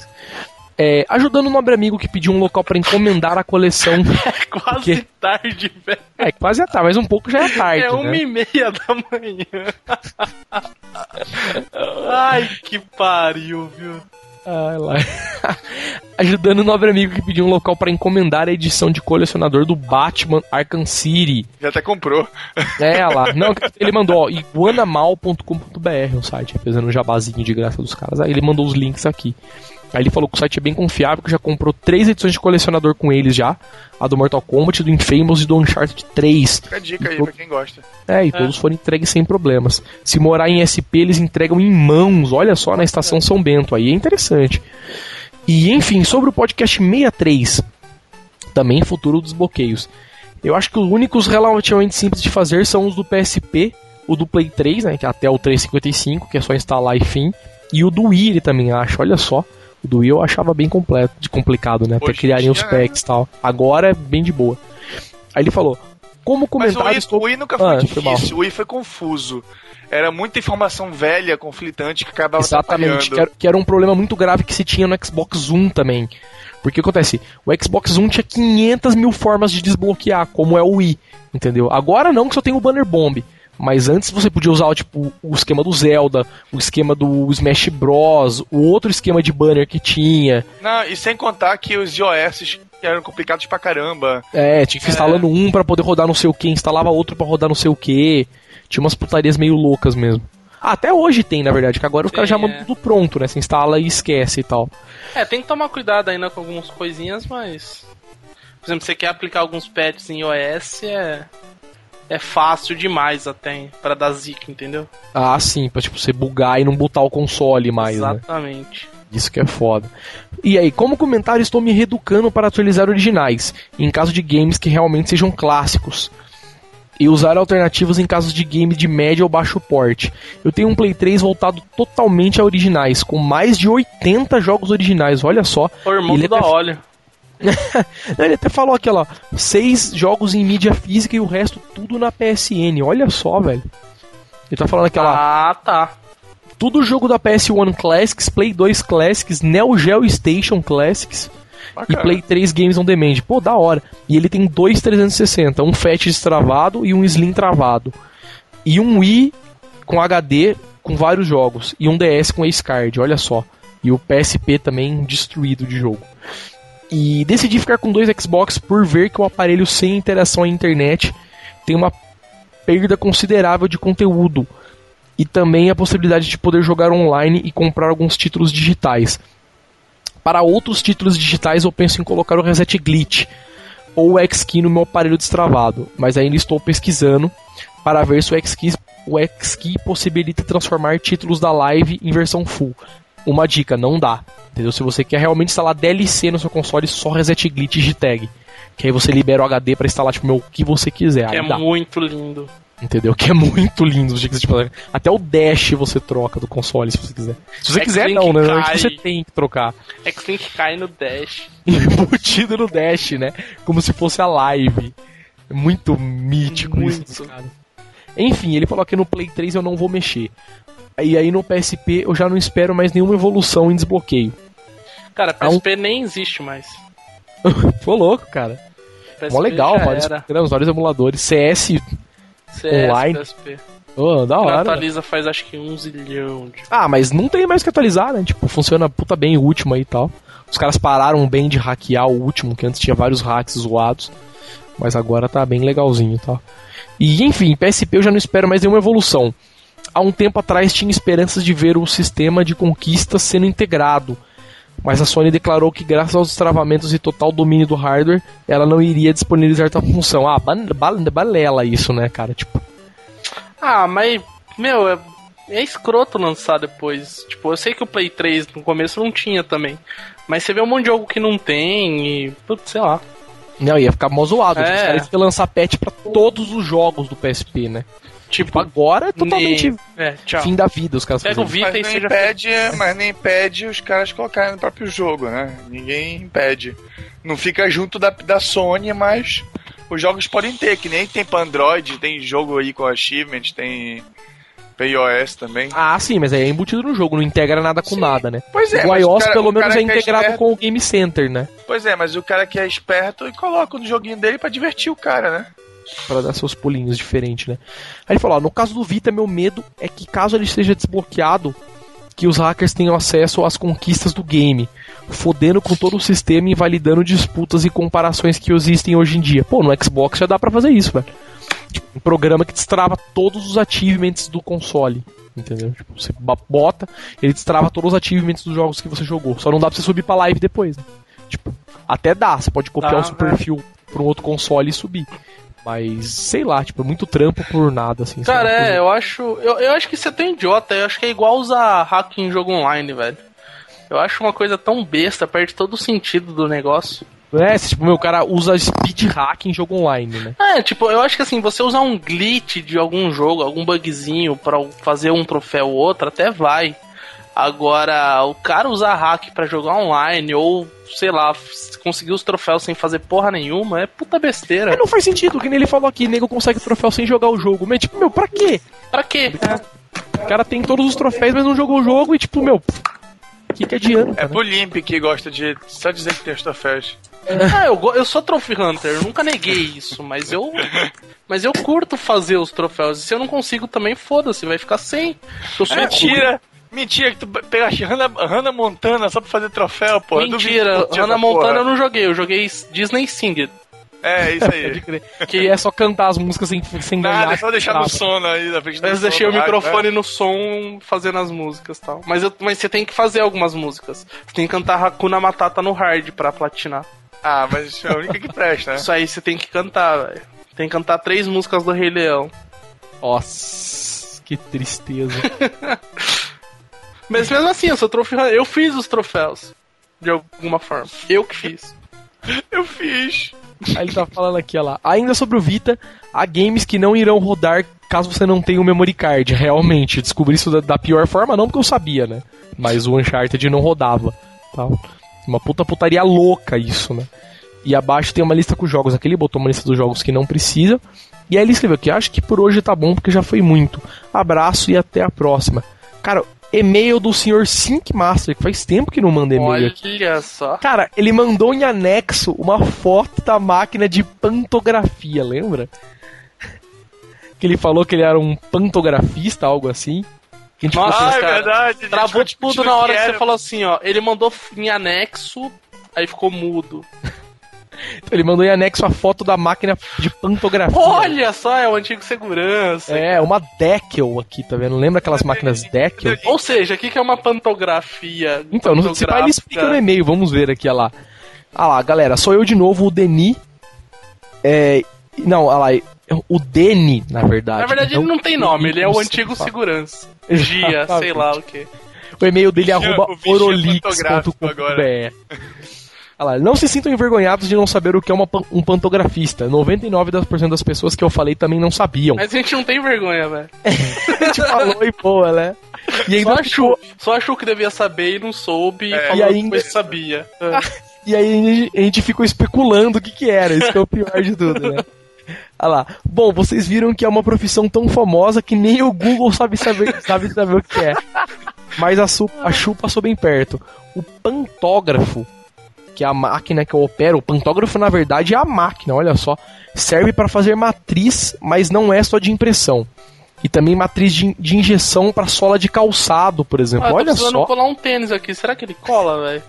É, ajudando um nobre amigo que pediu um local pra encomendar a coleção. É quase quê? tarde, velho. É, quase é tarde, mas um pouco já é tarde. É uma né? e meia da manhã. Ai, que pariu, viu? Ah, lá. Ajudando o nobre amigo que pediu um local pra encomendar a edição de colecionador do Batman Arkham City. Já até comprou. É, lá. Não, ele mandou, ó, iguanamal.com.br o site, fazendo um jabazinho de graça dos caras. Aí ele mandou os links aqui. Aí ele falou que o site é bem confiável, que já comprou três edições de colecionador com eles já. A do Mortal Kombat, do Infamous e do Uncharted 3. Fica a dica aí pra quem gosta. É, e todos foram entregues sem problemas. Se morar em SP, eles entregam em mãos, olha só, na estação São Bento. Aí é interessante. E enfim, sobre o podcast 63, também futuro dos bloqueios. Eu acho que os únicos relativamente simples de fazer são os do PSP, o do Play 3, né, que é até o 355, que é só instalar e fim, e o do Wii ele também acho, olha só. O do Wii eu achava bem completo, de complicado, né, até Hoje criarem os packs e tal. Agora é bem de boa. Aí ele falou: "Como Mas o comentários Wii, o Wii nunca foi Ah, foi mal. difícil, o Wii foi confuso. Era muita informação velha, conflitante, que acabava Exatamente, que era, que era um problema muito grave que se tinha no Xbox One também. Porque acontece, o Xbox One tinha 500 mil formas de desbloquear, como é o Wii, entendeu? Agora não, que só tem o Banner Bomb. Mas antes você podia usar tipo, o esquema do Zelda, o esquema do Smash Bros, o outro esquema de banner que tinha. Não, e sem contar que os iOS eram complicados pra caramba. É, tinha que ficar instalando um pra poder rodar não sei o que, instalava outro pra rodar não sei o que. Tinha umas putarias meio loucas mesmo. Ah, até hoje tem, na verdade, que agora os caras já Tem, mandam é. tudo pronto, né? Você instala e esquece e tal. É, tem que tomar cuidado ainda com algumas coisinhas, mas. Por exemplo, você quer aplicar alguns patches em iOS, é. É fácil demais até para dar zica, entendeu? Ah, sim, pra tipo, você bugar e não botar o console mais, né? Exatamente. Isso que é foda. E aí, como comentário, estou me reeducando para atualizar originais, em caso de games que realmente sejam clássicos. E usar alternativas em casos de games de médio ou baixo porte. Eu tenho um Play 3 voltado totalmente a originais, com mais de 80 jogos originais, olha só. O irmão Ele do da até- óleo. Ele até falou aqui, ó, seis jogos em mídia física e o resto tudo na PSN, olha só, velho. Ele tá falando lá, Ah, tá. tudo jogo da PS1 Classics, Play 2 Classics, Neo Geo Station Classics e Bacana. Play 3 Games on Demand. Pô, da hora. E ele tem dois 360, um Fat destravado e um Slim travado. E um Wii com HD com vários jogos e um DS com Ace Card, olha só. E o PSP também destruído de jogo. E decidi ficar com dois Xbox por ver que o aparelho sem interação à internet tem uma perda considerável de conteúdo e também a possibilidade de poder jogar online e comprar alguns títulos digitais. Para outros títulos digitais, eu penso em colocar o Reset Glitch ou o X-Key no meu aparelho destravado, mas ainda estou pesquisando para ver se o X-Key, o X-Key possibilita transformar títulos da live em versão full. Uma dica, não dá. Entendeu? Se você quer realmente instalar DLC no seu console, só Reset Glitch e Gtag. Que aí você libera o HD para instalar tipo, meu, o que você quiser. Que é dá. muito lindo. Entendeu? Que é muito lindo de. Até o dash você troca do console se você quiser. Se você É quiser, que não, né? cai. Você tem que trocar. X-Link cai no dash. Embutido no dash, né? Como se fosse a live. É muito mítico isso. Muito. dos caras. Enfim, ele falou que no Play 3 eu não vou mexer. E aí no PSP eu já não espero mais nenhuma evolução em desbloqueio. Cara, Ah, um- PSP nem existe mais. Foi louco, cara. PSP Mó legal, vários era. programas, vários emuladores. CS, CS, online. PSP. oh, da hora. atualiza faz acho que um zilhão de. Ah, mas não tem mais que atualizar, né? Tipo, funciona puta bem o último aí e tal. Os caras pararam bem de hackear o último, que antes tinha vários hacks zoados. Mas agora tá bem legalzinho e tal. E enfim, PSP eu já não espero mais nenhuma evolução. Há um tempo atrás tinha esperanças de ver o sistema de conquista sendo integrado. Mas a Sony declarou que graças aos travamentos e total domínio do hardware, ela não iria disponibilizar tal função. Ah, balela isso, né, cara? Tipo, Ah, mas, meu, é, é escroto lançar depois. Tipo, eu sei que o Play 3 no começo não tinha também. Mas você vê um monte de jogo que não tem e. Putz, sei lá. não, ia ficar mó zoado. É. Os caras iam lançar patch pra todos os jogos do PSP, né? Tipo, Tipo, agora é totalmente nem- É, fim da vida os caras Pega o. Vita Mas e nem, seja. impede, mas nem impede os caras colocarem no próprio jogo, né? Ninguém impede. Não fica junto da, da Sony, mas os jogos podem ter, que nem tem pra Android, tem jogo aí com achievement, tem. pra iOS também. Ah, sim, mas aí é embutido no jogo, não integra nada com Sim. nada, né? Pois é, o iOS, cara- pelo o menos, é é integrado esperto- com o Game Center, né? Pois é, mas o cara que é esperto e coloca no joguinho dele pra divertir o cara, né? Pra dar seus pulinhos diferentes, né? Aí ele falou, ó, no caso do Vita, meu medo é que caso ele seja desbloqueado, que os hackers tenham acesso às conquistas do game, fodendo com todo o sistema e invalidando disputas e comparações que existem hoje em dia. Pô, no Xbox já dá pra fazer isso, velho. Tipo, um programa que destrava todos os achievements do console. Entendeu? Tipo, você bota, ele destrava todos os achievements dos jogos que você jogou. Só não dá pra você subir pra live depois, né? Tipo, até dá, você pode copiar Dá, o seu perfil pra um outro console e subir. Mas, sei lá, tipo, é muito trampo por nada, assim. Cara, é, eu acho. Eu, eu acho que você é tão idiota, eu acho que é igual usar hack em jogo online, velho. Eu acho uma coisa tão besta, perde todo o sentido do negócio. É, tipo, meu cara usa speed hack em jogo online, né? É, tipo, eu acho que assim, você usar um glitch de algum jogo, algum bugzinho pra fazer um troféu ou outro, até vai. Agora, o cara usar hack pra jogar online ou, sei lá, conseguir os troféus sem fazer porra nenhuma, é puta besteira. Mas não faz sentido, que nem ele falou aqui, nego consegue troféu sem jogar o jogo. Mas, tipo, meu, pra quê? Pra quê? O cara tem todos os troféus, mas não jogou o jogo e, tipo, meu, o que, que adianta? É né? pro Limp que gosta de só dizer que tem os troféus. Ah, eu, eu sou Trophy Hunter, eu nunca neguei isso, mas eu. Mas eu curto fazer os troféus. E se eu não consigo também, foda-se, vai ficar sem. Eu sou Mentira! Mentira que tu pegaste Hannah, Hannah Montana só pra fazer troféu, pô. Duvido Mentira, Hannah essa porra. Montana eu não joguei, eu joguei Disney Sing. É, isso aí. Pode crer. Que é só cantar as músicas sem, sem ganhar. Nada, é só deixar no sono aí na frente Mas deixei o microfone né? no som fazendo as músicas e tal. Mas, eu, mas você tem que fazer algumas músicas. Você tem que cantar Hakuna Matata no hard pra platinar. Ah, mas isso é a única que presta, né? Isso aí você tem que cantar, velho. Tem que cantar três músicas do Rei Leão. Nossa, que tristeza. Mas mesmo assim, eu sou troféu. Eu fiz os troféus. De alguma forma. Eu que fiz. Eu fiz. Aí ele tá falando aqui, ó lá. Ainda sobre o Vita, há games que não irão rodar caso você não tenha um memory card. Realmente, eu descobri isso da, da pior forma, não porque eu sabia, né? Mas o Uncharted não rodava. Tal. Uma puta putaria louca isso, né? E abaixo tem uma lista com os jogos. Aqui ele botou uma lista dos jogos que não precisa. E aí ele escreveu que acho que por hoje tá bom porque já foi muito. Abraço e até a próxima. Cara, e-mail do senhor Sync Master, que faz tempo que não manda e-mail aqui. Olha só. Cara, ele mandou em anexo uma foto da máquina de pantografia, lembra? Que ele falou que ele era um pantografista, algo assim. Que a gente Nossa, ficou Ah, é cara. verdade. Travou ficou tudo na hora que que você falou assim, ó. Ele mandou em anexo, aí ficou mudo. Assim, ele mandou em anexo a foto da máquina de pantografia. Olha só, é o antigo segurança. É, uma Deckel aqui, tá vendo? Lembra aquelas máquinas Deckel? Ou seja, o que, é uma pantografia? Então, não sei se ele explica no e-mail, vamos ver aqui, olha lá. Ah lá, galera, sou eu de novo, o Deni. É. Não, olha lá, o Deni, na verdade. Na verdade, Então, ele não tem nome, ele é o antigo segurança. Gia, sei lá o que. O e-mail dele é Vigia- arroba orolix.com.br. Olha lá, não se sintam envergonhados de não saber o que é uma um pantografista. 99% das pessoas que eu falei também não sabiam. Mas a gente não tem vergonha, velho. A gente falou e boa, né? E ainda Só ficou- achou, só achou que devia saber e não soube É. e falou ainda- que sabia. É. E aí a gente- a gente ficou especulando o que que era, isso que é o pior de tudo, né? Olha lá. Bom, vocês viram que é uma profissão tão famosa que nem o Google sabe saber, sabe saber o que é. Mas a, su, a Chu passou bem perto. O pantógrafo, que é a máquina que eu opero, o pantógrafo na verdade é a máquina, olha só. Serve para fazer matriz, mas não é só de impressão. E também matriz de, de injeção para sola de calçado, por exemplo. Ah, eu tô olha precisando só. colar um tênis aqui. Será que ele cola, velho?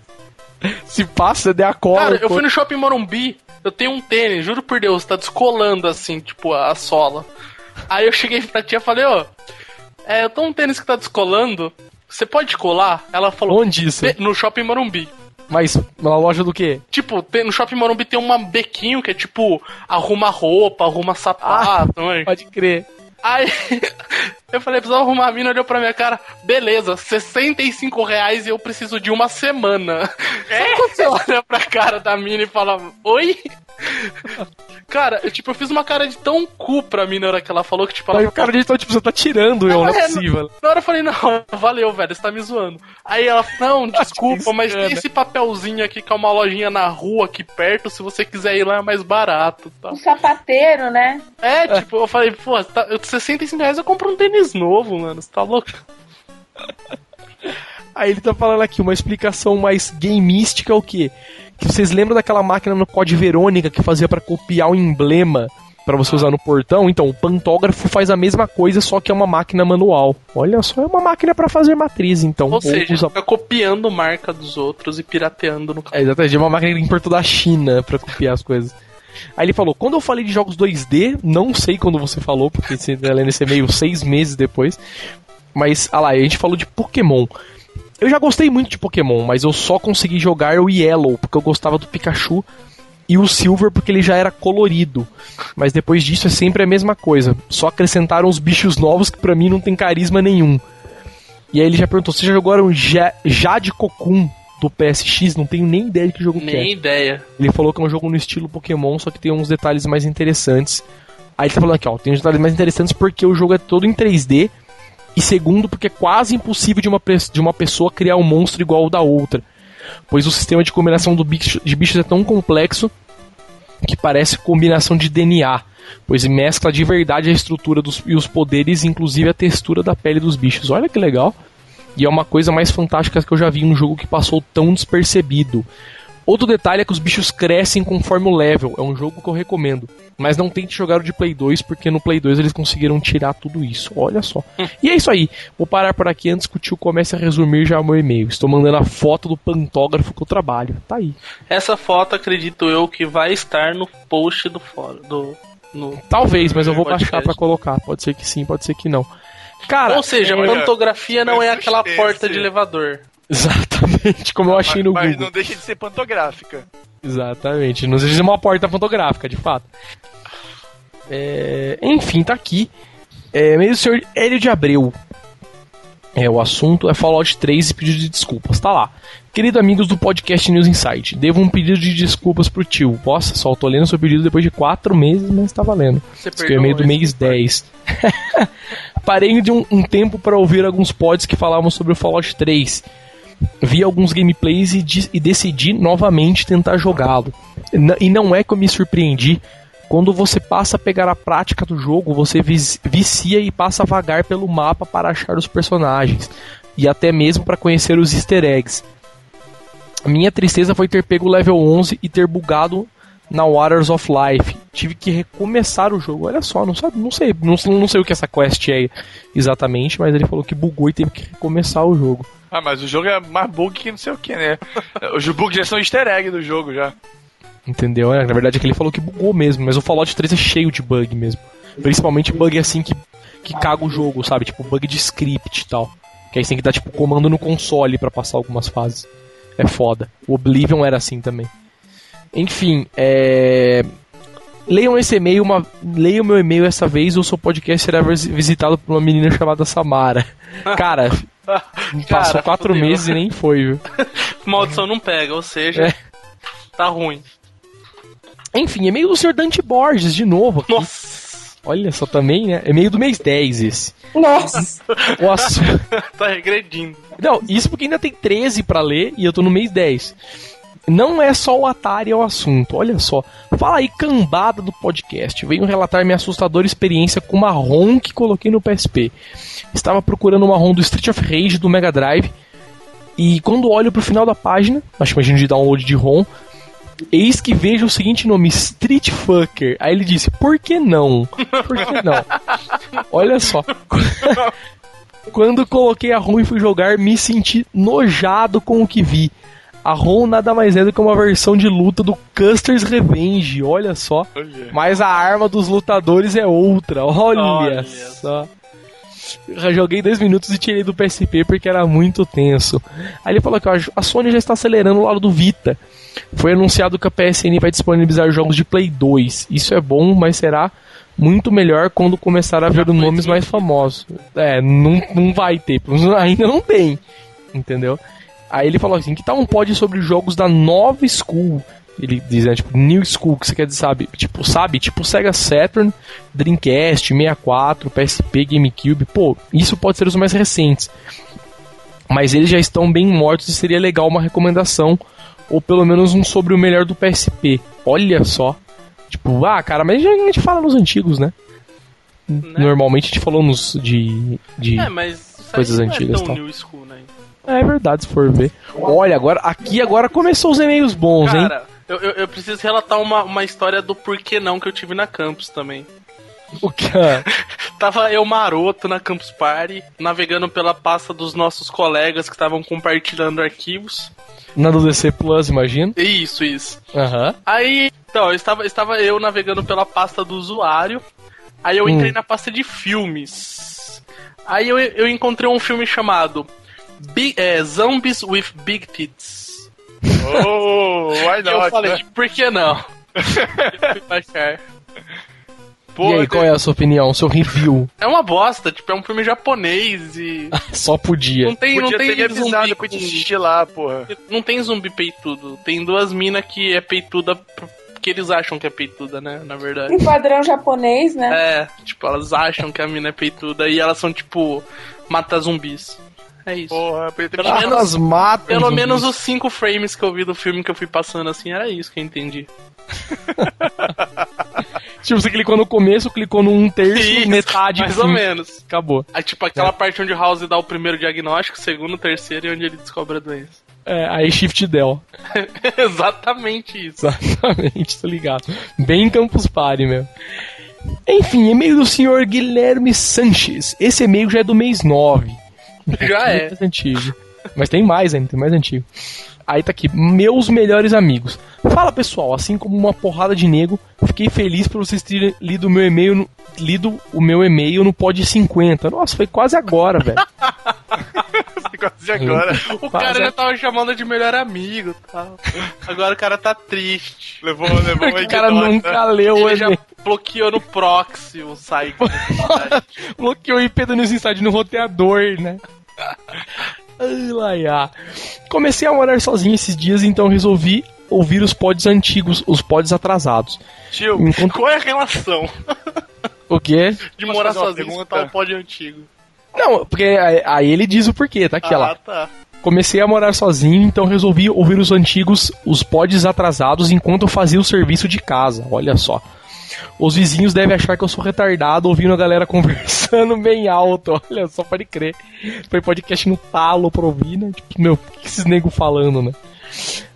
Se passa, der a cola. Cara, eu pô. fui no shopping Morumbi, eu tenho um tênis, juro por Deus, tá descolando assim, tipo, a, a sola. Aí eu cheguei pra tia e falei, ó, é, eu tô um tênis que tá descolando, você pode colar? Ela falou, Onde isso? "Be- no shopping Morumbi. Mas na loja do quê? Tipo, tem- no shopping Morumbi tem uma bequinho que é tipo, arruma roupa, arruma sapato, né? Pode crer. Aí eu falei, preciso arrumar a mina, olhou pra minha cara, beleza, 65 reais e eu preciso de uma semana. É? Sabe quando você olha pra cara da mina e fala, oi? Cara, eu, tipo, eu fiz uma cara de tão cu pra mim na hora que ela falou que, tipo, ela Aí o cara de então, tipo, você tá tirando eu, não é é, possível. Na hora eu falei, não, valeu, velho, você tá me zoando. Aí ela, não, desculpa, mas tem esse papelzinho aqui que é uma lojinha na rua aqui perto, se você quiser ir lá é mais barato, tá? Um sapateiro, né? É, tipo, eu falei, pô, tá, eu- 65 reais eu compro um tênis novo, mano, você tá louco? Aí ele tá falando aqui, uma explicação mais gameística é o quê? Que vocês lembram daquela máquina no Code Verônica que fazia pra copiar o emblema pra você usar no portão? Então, o pantógrafo faz a mesma coisa, só que é uma máquina manual. Olha só, é uma máquina pra fazer matriz, então. Ou seja, usa- fica copiando marca dos outros e pirateando no É, exatamente, é uma máquina que importou da China pra copiar as coisas. Aí ele falou, quando eu falei de jogos 2D, não sei quando você falou, porque você tá lendo esse e-mail seis meses depois, mas, ah lá, a gente falou de Pokémon. Eu já gostei muito de Pokémon, mas eu só consegui jogar o Yellow, porque eu gostava do Pikachu, e o Silver porque ele já era colorido. Mas depois disso é sempre a mesma coisa, só acrescentaram os bichos novos que pra mim não tem carisma nenhum. E aí ele já perguntou, você já jogaram Ja- Jade Cocoon do PSX? Não tenho nem ideia de que jogo que é. Nem ideia. Ele falou que é um jogo no estilo Pokémon, só que tem uns detalhes mais interessantes. Aí ele tá falando aqui, ó, tem uns detalhes mais interessantes porque o jogo é todo em 3D. E segundo, porque é quase impossível de uma, de uma pessoa criar um monstro igual ao da outra. Pois o sistema de combinação do bicho- de bichos é tão complexo que parece combinação de DNA. Pois mescla de verdade a estrutura dos, e os poderes, inclusive a textura da pele dos bichos. Olha que legal. E é uma coisa mais fantástica que eu já vi em um jogo que passou tão despercebido. Outro detalhe é que os bichos crescem conforme o level. É um jogo que eu recomendo. Mas não tente jogar o de Play 2, porque no Play 2 eles conseguiram tirar tudo isso. Olha só. E é isso aí. Vou parar por aqui antes que o tio comece a resumir já o meu e-mail. Estou mandando a foto do pantógrafo que eu trabalho. Tá aí. Essa foto, acredito eu, que vai estar no post do fórum. Do, no... Talvez, mas eu vou baixar pra colocar. Pode ser que sim, pode ser que não. Cara, Ou seja, é- pantografia não é aquela porta de elevador. Exatamente como eu achei no mas, mas Google. não deixa de ser pantográfica. Exatamente. Não seja uma porta fotográfica, de fato. É, enfim, tá aqui. É, meio senhor Hélio de Abreu. É, o assunto é Fallout 3 e pedido de desculpas. Tá lá. Querido amigos do podcast News Insight, devo um pedido de desculpas pro tio. Nossa, só tô lendo seu pedido depois de quatro meses, mas tá valendo. Você é meio do mês 10. Parei de um, um tempo para ouvir alguns pods que falavam sobre o Fallout 3. Vi alguns gameplays e, di- e decidi novamente tentar jogá-lo. E não é que eu me surpreendi. Quando você passa a pegar a prática do jogo, você vicia e passa a vagar pelo mapa para achar os personagens. E até mesmo para conhecer os easter eggs. A minha tristeza foi ter pego o level 11 e ter bugado na Waters of Life. Tive que recomeçar o jogo. Olha só, não, sabe, não sei, não, não sei o que essa quest é exatamente, mas ele falou que bugou e teve que recomeçar o jogo. Ah, mas o jogo é mais bug que não sei o que, né? Os bugs já são easter egg do jogo já. Entendeu? É, Na verdade é que ele falou que bugou mesmo, mas o Fallout 3 é cheio de bug mesmo. Principalmente bug assim que, que caga o jogo, sabe? Tipo bug de script e tal. Que aí você tem que dar tipo comando no console pra passar algumas fases. É foda. O Oblivion era assim também. Enfim, é. Leiam esse e-mail, uma... leiam meu e-mail essa vez ou seu podcast será vis- visitado por uma menina chamada Samara. Cara, passou quatro fudeu. meses e nem foi, viu? Maldição não pega, ou seja, É. tá ruim. Enfim, e-mail do Sr. Dante Borges, de novo. aqui. Nossa, Olha só também, né? E-mail do mês 10 esse. Nossa! O assu- tá regredindo. Não, isso porque ainda tem 13 pra ler e eu tô no mês 10. Não é só o Atari é o assunto, olha só. Fala aí, cambada do podcast. Venho relatar minha assustadora experiência com uma ROM que coloquei no PSP. Estava procurando uma ROM do Street of Rage do Mega Drive. E quando olho pro final da página, acho que imagino de download de ROM, eis que vejo o seguinte nome, Street Fucker. Aí ele disse, por que não? Por que não? Olha só. Quando coloquei a ROM e fui jogar, me senti nojado com o que vi. A ROM nada mais é do que uma versão de luta do Custer's Revenge, olha só. Mas a arma dos lutadores é outra, olha, Olha só. Já joguei dois minutos e tirei do PSP porque era muito tenso. Aí ele falou que ó, a Sony já está acelerando o lado do Vita. Foi anunciado que a PSN vai disponibilizar jogos de Play 2. Isso é bom, mas será muito melhor quando começar a ver foi nomes mais famosos. É, não, não vai ter, ainda não tem. Entendeu? Aí ele falou assim: que tal um pod sobre jogos da nova school? Ele diz, né, tipo, New School, que você quer dizer, sabe? Tipo, sabe? Tipo Sega Saturn, Dreamcast, 64, PSP, GameCube. Pô, isso pode ser os mais recentes. Mas eles já estão bem mortos e seria legal uma recomendação. Ou pelo menos um sobre o melhor do PSP. Olha só. Tipo, ah, cara, mas a gente fala nos antigos, né? Normalmente a gente falou nos de. de... É, Coisas não antigas, é tão tá. new school, né? É verdade, se for ver. Olha, agora aqui agora começou os e-mails bons, hein? Cara, eu, eu, eu preciso relatar uma, uma história do porquê não que eu tive na campus também. O que? Tava eu maroto na Campus Party, navegando pela pasta dos nossos colegas que estavam compartilhando arquivos. Na do DC Plus, imagino. Isso, isso. Aham. Aí, então, eu estava, estava eu navegando pela pasta do usuário. Aí eu entrei na pasta de filmes. Aí eu, eu encontrei um filme chamado Bi- é, Zombies with Big Tits. Oh, why E eu not? falei, né? por que não? Pô, e aí, qual é a sua opinião? Seu review? É uma bosta, tipo, é um filme japonês e. Só podia. Não tem, podia não tem ter zumbi pra com- assistir lá, porra. Não tem zumbi peitudo. Tem duas minas que é peituda que eles acham que é peituda, né? Na verdade. Em padrão japonês, né? É, tipo, elas acham que a mina é peituda e elas são, tipo, mata zumbis. É isso. Porra, podia ter me Pelo menos- matam. Pelo menos os cinco frames que eu vi do filme que eu fui passando assim, era isso que eu entendi. Tipo, você clicou no começo, clicou no um terço, Isso, metade. Mais ou menos. Acabou. Aí, tipo, aquela parte onde o House dá o primeiro diagnóstico, o segundo, o terceiro e onde ele descobre a doença. É, aí Shift Del. Exatamente isso. Exatamente, tô ligado. Bem Campus Party, meu. Enfim, e-mail do senhor Guilherme Sanches. Esse e-mail já é do mês 9. Já é. Antigo. Mas tem mais ainda, tem mais antigo. Aí tá aqui, meus melhores amigos. Fala pessoal, assim como uma porrada de nego, fiquei feliz por vocês terem lido o meu e-mail, no- lido o meu e-mail no Pod 50. Nossa, foi quase agora, velho. Quase agora. O Quase cara já tava chamando de melhor amigo e tal. Agora o cara tá triste. Levou, levou uma o cara nunca leu o Ele já bloqueou no proxy o site. Bloqueou o IP do News Inside no roteador, né? Ai, laiá. Comecei a morar sozinho esses dias, então resolvi ouvir os pods antigos, os pods atrasados. Tio, Enquanto- Qual é a relação O quê? de Posso morar sozinho e pergunta? escutar o pod antigo? Não, porque aí ele diz o porquê, tá aqui, ó lá. Ah, tá. Comecei a morar sozinho, então resolvi ouvir os antigos, os pods atrasados, enquanto eu fazia o serviço de casa. Olha só. Os vizinhos devem achar que eu sou retardado ouvindo a galera conversando bem alto. Olha só, pode crer. Foi podcast no talo pra ouvir, né? Tipo, meu, o que esses nego falando, né?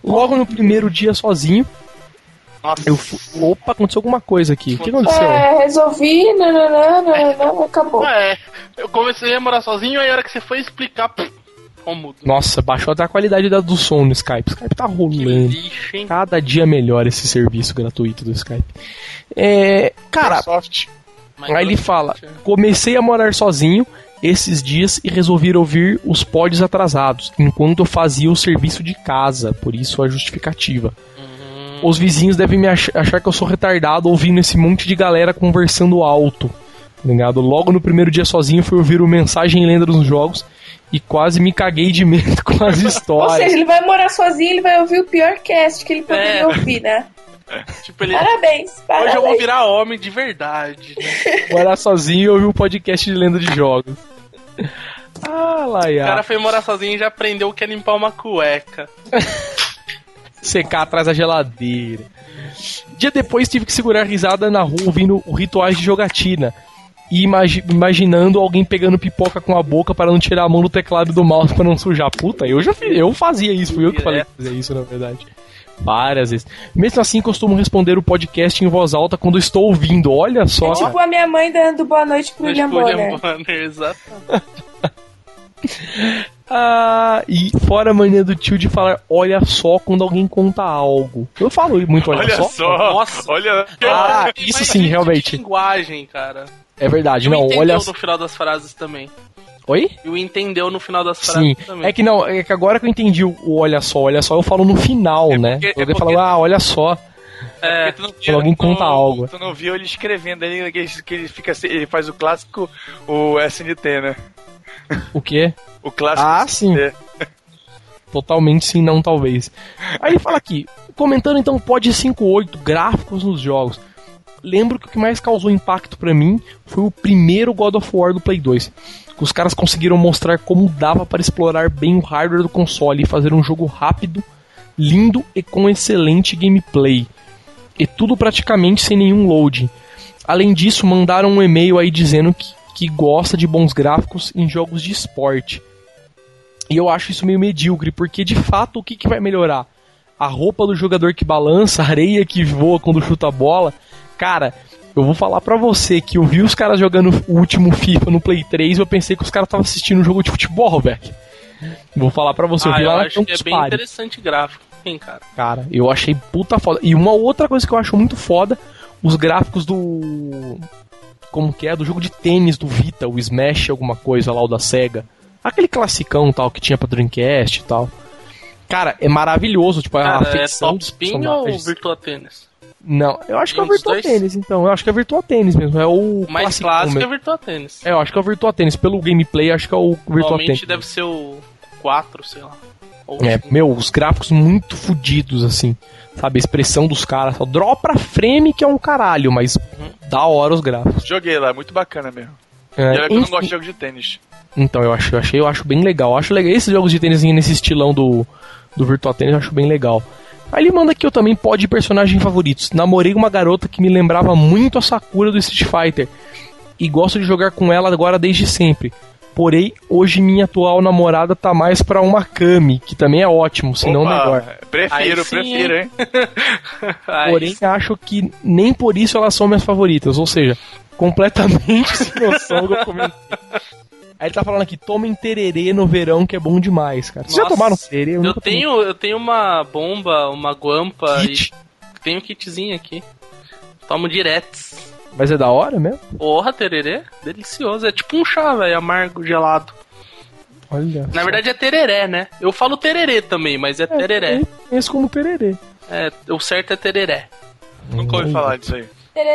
Logo no primeiro dia sozinho, Nossa. eu Opa, aconteceu alguma coisa aqui. O que aconteceu? É, resolvi, nananã, nananã, acabou. É, eu comecei a morar sozinho, aí a hora que você foi explicar, pff, mudo. Nossa, baixou até a qualidade da- do som no Skype. O Skype tá Que rolando. lixo, hein? Cada dia melhor esse serviço gratuito do Skype. É, cara, Microsoft. aí ele fala: comecei a morar sozinho esses dias e resolvi ouvir os pods atrasados enquanto eu fazia o serviço de casa, por isso a justificativa. Os vizinhos devem me ach- achar que eu sou retardado ouvindo esse monte de galera conversando alto. tá Ligado? Logo no primeiro dia sozinho fui ouvir o Mensagem e Lenda dos Jogos e quase me caguei de medo com as Ou histórias. seja, ele vai morar sozinho, ele vai ouvir o pior cast que ele poderia É. ouvir, né? Tipo, ele... Parabéns, parabéns. Hoje eu vou virar homem de verdade. né? morar sozinho e ouvir o podcast de Lenda de Jogos. Ah, O Laia. cara foi morar sozinho e já aprendeu o que é limpar uma cueca. secar atrás da geladeira. Dia depois tive que segurar risada na rua ouvindo o rituais de jogatina. E imagi- imaginando alguém pegando pipoca com a boca para não tirar a mão do teclado do mouse para não sujar. Puta, eu já fiz, eu fazia isso, fui eu que falei que fazia isso, na verdade. Várias vezes. Mesmo assim, costumo responder o podcast em voz alta quando estou ouvindo. Olha só. É tipo a minha mãe dando boa noite pro William William Bonner. Bonner. Ah, e fora a mania do tio de falar olha só quando alguém conta algo. Eu falo muito olha, Olha só. só. Nossa. Olha. Ah, isso sim, realmente. linguagem, cara. É verdade, E o não, entendeu olha. no final das frases também. Oi? E o entendeu no final das frases Sim, também. é que não, é que agora que eu entendi o, olha só, olha só, eu falo no final, É né? porque- é Alguém porque- fala, ah, olha só. É, Tu não Quando alguém tu não- conta algo. Tu não viu ele escrevendo ali, que ele, que ele fica, ele faz o clássico, o SNT, né? O quê? O clássico Ah, sim. SNT. Totalmente sim, não talvez. Aí ele fala aqui, comentando então pod 58, gráficos nos jogos. Lembro que o que mais causou impacto pra mim foi o primeiro God of War do Play 2. Que os caras conseguiram mostrar como dava para explorar bem o hardware do console e fazer um jogo rápido, lindo e com excelente gameplay. E tudo praticamente sem nenhum load. Além disso, mandaram um e-mail aí dizendo que, que gosta de bons gráficos em jogos de esporte. E eu acho isso meio medíocre, porque de fato o que, que vai melhorar? A roupa do jogador que balança, a areia que voa quando chuta a bola. Cara, eu vou falar pra você que eu vi os caras jogando o último FIFA no Play 3 e eu pensei que os caras estavam assistindo um jogo de futebol, velho. Vou falar pra você, eu Ah, vi eu lá na acho que é bem Party. interessante gráfico, hein, cara. Cara, eu achei puta foda. E uma outra coisa que eu acho muito foda, os gráficos do. Como que é? Do jogo de tênis do Vita, o Smash, alguma coisa lá, o da SEGA. Aquele classicão tal que tinha pra Dreamcast e tal. Cara, é maravilhoso, tipo, a Cara, é afeição Top Spin ou. Virtua Tênis? Não, eu acho que é o Virtua dois? Tênis, então. Eu acho que é o Virtua Tênis mesmo. É o O mais classicão clássico é mesmo. Virtua Tênis. É, eu acho que é o Virtua Tênis. Pelo gameplay, acho que é o Virtua Normalmente Tênis. deve ser o 4, sei lá. Ou É, cinco. meu, os gráficos muito fodidos, assim. Sabe, a expressão dos caras. Só drop pra frame que é um caralho, mas da hora os gráficos. Joguei lá, é muito bacana mesmo. É, eu não enfim, gosto de jogo de tênis. Então, eu acho, eu achei, eu acho bem legal. Eu acho legal. Esses jogos de tênis nesse estilão do, do Virtua Tennis eu acho bem legal. Aí ele manda aqui eu também pode personagens favoritos. Namorei uma garota que me lembrava muito a Sakura do Street Fighter. E gosto de jogar com ela agora desde sempre. Porém, hoje minha atual namorada tá mais pra uma Kami, que também é ótimo, se não melhor. Prefiro, Aí sim, prefiro, hein? Porém, acho que nem por isso elas são minhas favoritas. Ou seja, completamente sem noção do que eu comentei. Aí ele tá falando aqui, tomem tererê no verão que é bom demais, cara. Vocês já tomaram tererê? eu tomei. tenho, eu tenho uma bomba, uma guampa Kit. e tenho um kitzinho aqui. Tomo direto. Mas é da hora mesmo? Porra, tererê, delicioso. É tipo um chá, velho, amargo, gelado. Olha. Na verdade é tereré, né? Eu falo tererê também, mas é tereré. Eu conheço como tererê. É, o certo é tereré. Nunca ouvi falar disso aí.